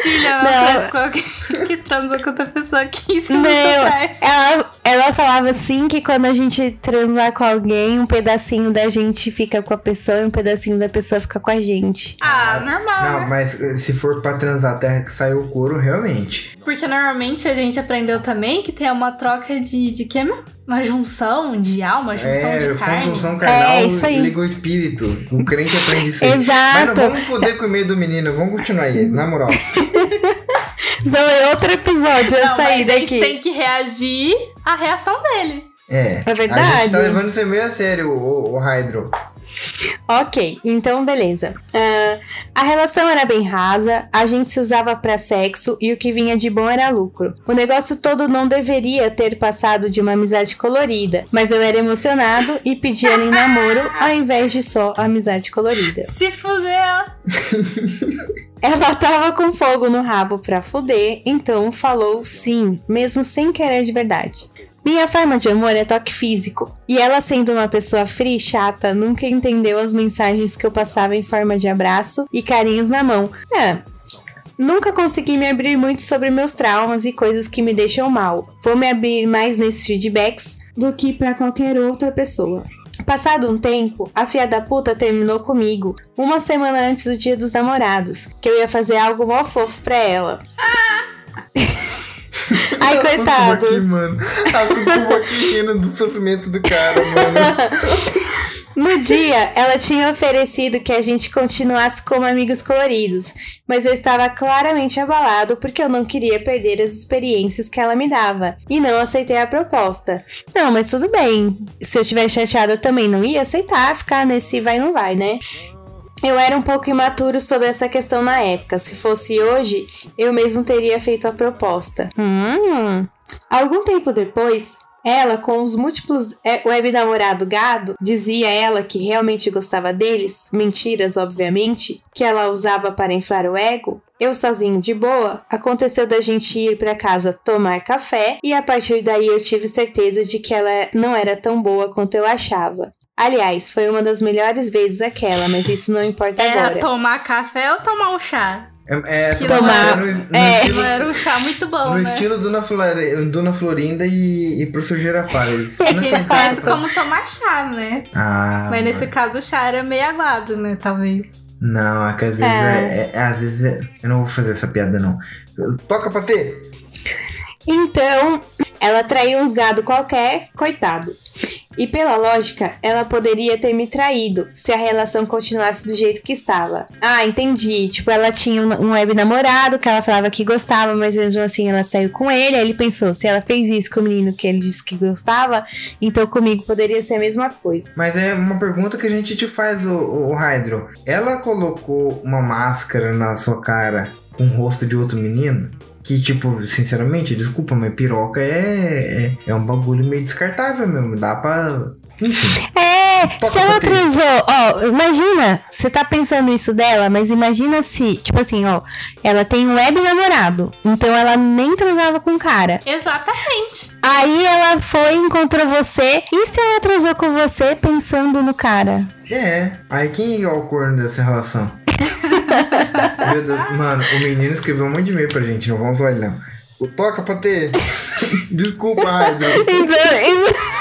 filha, não, Não. qualquer que transou com outra pessoa 15 não. minutos atrás. Ela, ela falava assim que quando a gente transar com alguém, um pedacinho da gente fica com a pessoa e um pedacinho da pessoa fica com a gente. Ah, normal, Não, né? mas eh, se for pra transar até que saiu o couro, realmente. Porque normalmente a gente aprendeu também que tem uma troca de, de quê? Uma junção de alma, junção É, de carne. conjunção carnal É, isso aí. liga o espírito. O crente aprende isso aí. Mas não Exato! vamos foder com o e-mail do menino, vamos continuar aí, na moral. Não, é outro episódio, eu Não, saí mas a gente tem que reagir à reação dele. É. É verdade. A gente tá levando isso meio a sério, o, o Hydro. Ok, então beleza. Ah, A relação era bem rasa, a gente se usava pra sexo e o que vinha de bom era lucro. O negócio todo não deveria ter passado de uma amizade colorida, mas eu era emocionado e pedia ela em namoro ao invés de só amizade colorida. Se fudeu! Ela tava com fogo no rabo pra fuder, então falou sim, mesmo sem querer de verdade. Minha forma de amor é toque físico. E ela, sendo uma pessoa fria e chata, nunca entendeu as mensagens que eu passava em forma de abraço e carinhos na mão. É. Nunca consegui me abrir muito sobre meus traumas e coisas que me deixam mal. Vou me abrir mais nesses feedbacks do que pra qualquer outra pessoa. Passado um tempo, a filha da puta terminou comigo, uma semana antes do dia dos namorados, que eu ia fazer algo mó fofo pra ela. Ai, A Sucuba coitado. aqui, mano. Sucuba aqui rindo do sofrimento do cara, mano. No dia, ela tinha oferecido que a gente continuasse como amigos coloridos, mas eu estava claramente abalado porque eu não queria perder as experiências que ela me dava e não aceitei a proposta. Não, mas tudo bem. Se eu tivesse chateado, eu também não ia aceitar, ficar nesse vai não vai, né? Eu era um pouco imaturo sobre essa questão na época. Se fosse hoje, eu mesmo teria feito a proposta. Hum. Algum tempo depois, ela, com os múltiplos é, web namorado gado, dizia ela que realmente gostava deles, mentiras, obviamente, que ela usava para inflar o ego. Eu sozinho de boa, aconteceu da gente ir para casa tomar café e a partir daí eu tive certeza de que ela não era tão boa quanto eu achava. Aliás, foi uma das melhores vezes aquela, mas isso não importa Era agora. tomar café ou tomar um chá? É, é Que tomar no, no é. estilo, Não era um chá muito bom, no né? estilo Dona, Flore, Dona Florinda e, e Professor Girafales. A Nessa gente conhece carta- como tomar chá, né? Ah, Mas nesse caso o chá era meio aguado, né? Talvez. Não, é que às vezes é. é- às vezes é- Eu não vou fazer essa piada, não. Toca pra ter! Então, ela traiu uns gado qualquer, coitado. E pela lógica, ela poderia ter me traído se a relação continuasse do jeito que estava. Ah, entendi. Tipo, ela tinha um web namorado que ela falava que gostava, mas mesmo assim ela saiu com ele. Aí ele pensou: se ela fez isso com o menino que ele disse que gostava, então comigo poderia ser a mesma coisa. Mas é uma pergunta que a gente te faz, o, o Hydro. Ela colocou uma máscara na sua cara com o rosto de outro menino? Que, tipo, sinceramente, desculpa, mas piroca é, é, é um bagulho meio descartável mesmo. Dá pra. Enfim. É, Toca se ela transou, ó, imagina, você tá pensando isso dela, mas imagina se, tipo assim, ó, ela tem um web namorado, então ela nem transava com o cara. Exatamente. Aí ela foi e encontrou você, e se ela transou com você pensando no cara? É. Aí quem é o corno dessa relação? Meu Deus, mano, o menino escreveu um monte de e-mail pra gente, não vamos ele não. O Toca pra ter. Desculpa. Então, isso-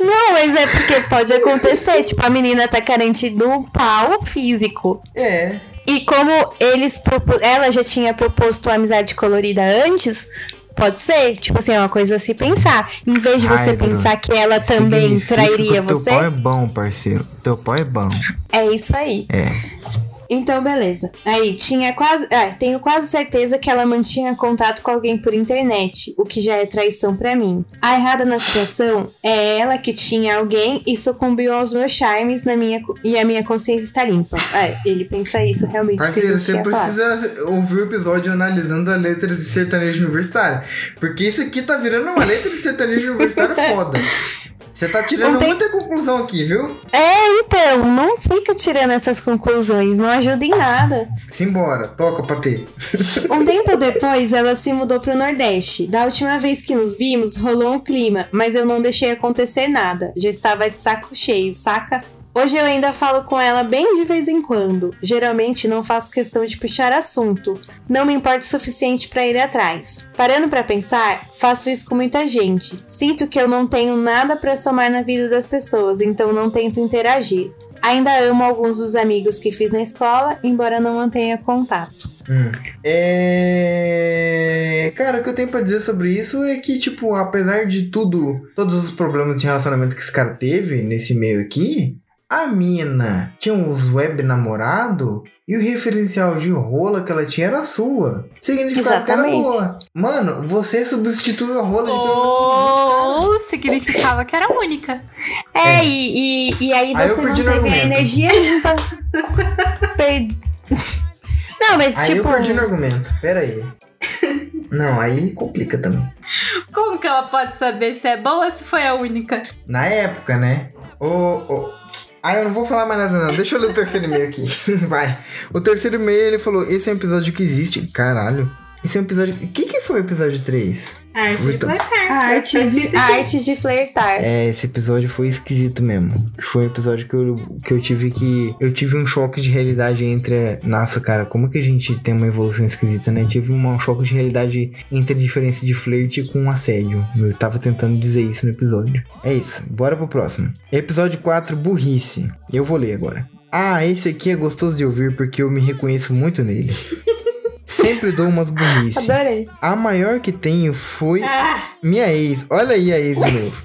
Não, mas é porque pode acontecer, tipo, a menina tá carente do pau físico. É. E como eles ela já tinha proposto a amizade colorida antes, pode ser, tipo assim, é uma coisa a se pensar. Em vez de você Ai, pensar que ela também trairia que o você, Teu pau é bom, parceiro. Teu pau é bom. é isso aí. É. Então, beleza. Aí, tinha quase. Ah, tenho quase certeza que ela mantinha contato com alguém por internet, o que já é traição pra mim. A errada na situação é ela que tinha alguém e sucumbiu aos meus charmes na minha, e a minha consciência está limpa. É, ele pensa isso realmente. Parceiro, você precisa ouvir o episódio analisando as letras de sertanejo universitário. Porque isso aqui tá virando uma letra de sertanejo universitário foda. Você tá tirando Não tem- muita conclusão aqui, viu? É, então, não fica tirando essas conclusões, não ajuda em nada. Simbora, toca pra ter. Um tempo depois, ela se mudou pro Nordeste. Da última vez que nos vimos, rolou um clima, mas eu não deixei acontecer nada. Já estava de saco cheio, saca? Hoje eu ainda falo com ela bem de vez em quando. Geralmente não faço questão de puxar assunto. Não me importa o suficiente para ir atrás. Parando para pensar, faço isso com muita gente. Sinto que eu não tenho nada para somar na vida das pessoas, então não tento interagir. Ainda amo alguns dos amigos que fiz na escola, embora não mantenha contato. Hum. É. Cara, o que eu tenho pra dizer sobre isso é que, tipo, apesar de tudo, todos os problemas de relacionamento que esse cara teve nesse meio aqui, a mina tinha uns web namorado e o referencial de rola que ela tinha era sua. Significava que era boa. Mano, você substituiu a rola de pelo menos. Ou significava que era única. É, E, e, e aí Aí você não perdi no teve a energia limpa. Não, mas Aí tipo. eu perdi no argumento. Pera aí. Não, aí complica também. Como que ela pode saber se é boa ou se foi a única? Na época, né? O. o... Ah, eu não vou falar mais nada, não. Deixa eu ler o terceiro e-mail aqui. Vai. O terceiro e-mail, ele falou: Esse é um episódio que existe. Caralho. Esse é um episódio. O que, que foi o episódio 3? Arte de Muito- flertar. Arte de, arte de flertar. É, esse episódio foi esquisito mesmo. Foi um episódio que eu, que eu tive que. Eu tive um choque de realidade entre. Nossa, cara, como que a gente tem uma evolução esquisita, né? Eu tive um choque de realidade entre a diferença de flerte com assédio. Eu tava tentando dizer isso no episódio. É isso, bora pro próximo. Episódio 4, burrice. Eu vou ler agora. Ah, esse aqui é gostoso de ouvir porque eu me reconheço muito nele. Sempre dou umas burrice. Adorei. A maior que tenho foi Ah, minha ex. Olha aí a ex de novo.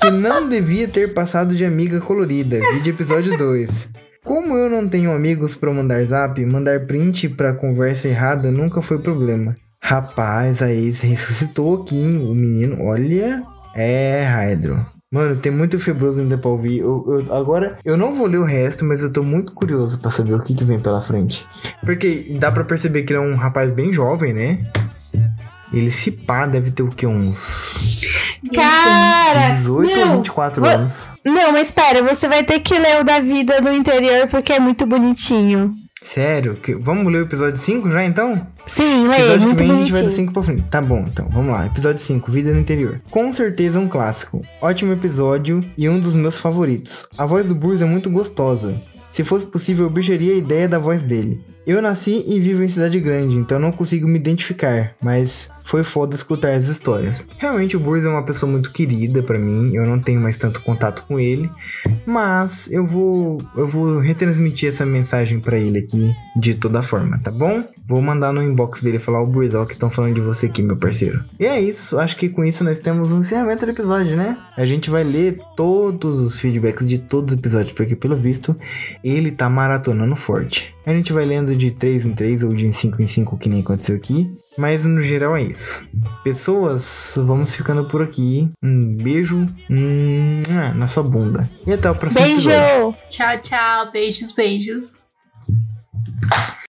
que não devia ter passado de amiga colorida. Vídeo episódio 2. Como eu não tenho amigos pra mandar zap, mandar print pra conversa errada nunca foi problema. Rapaz, a ex ressuscitou aqui, hein? o menino. Olha. É, Hydro. Mano, tem muito febroso ainda pra ouvir. Eu- eu- agora, eu não vou ler o resto, mas eu tô muito curioso pra saber o que, que vem pela frente. Porque dá pra perceber que ele é um rapaz bem jovem, né? Ele se pá, deve ter o quê? Uns Cara! 18 ou não, 24 vo- anos. Não, mas espera, você vai ter que ler o da vida do interior porque é muito bonitinho. Sério? Que- Vamos ler o episódio 5 já então? Sim, lê, episódio que muito vem a gente vai do bonitinho. 5 pra frente. Tá bom, então, vamos lá. Episódio 5, Vida no Interior. Com certeza um clássico. Ótimo episódio e um dos meus favoritos. A voz do Bruce é muito gostosa. Se fosse possível, eu bicharia a ideia da voz dele. Eu nasci e vivo em cidade grande, então não consigo me identificar, mas foi foda escutar as histórias. Realmente o Bruce é uma pessoa muito querida pra mim, eu não tenho mais tanto contato com ele, mas eu vou eu vou retransmitir essa mensagem pra ele aqui de toda forma, tá bom? Vou mandar no inbox dele falar o ó, que estão falando de você aqui, meu parceiro. E é isso, acho que com isso nós temos um encerramento do episódio, né? A gente vai ler todos os feedbacks de todos os episódios, porque pelo visto ele tá maratonando forte. A gente vai lendo de 3 em 3 ou de 5 em 5, que nem aconteceu aqui. Mas no geral é isso. Pessoas, vamos ficando por aqui. Um beijo hum, na sua bunda. E até o próximo Beijo! episódio. Tchau, tchau. Beijos, beijos.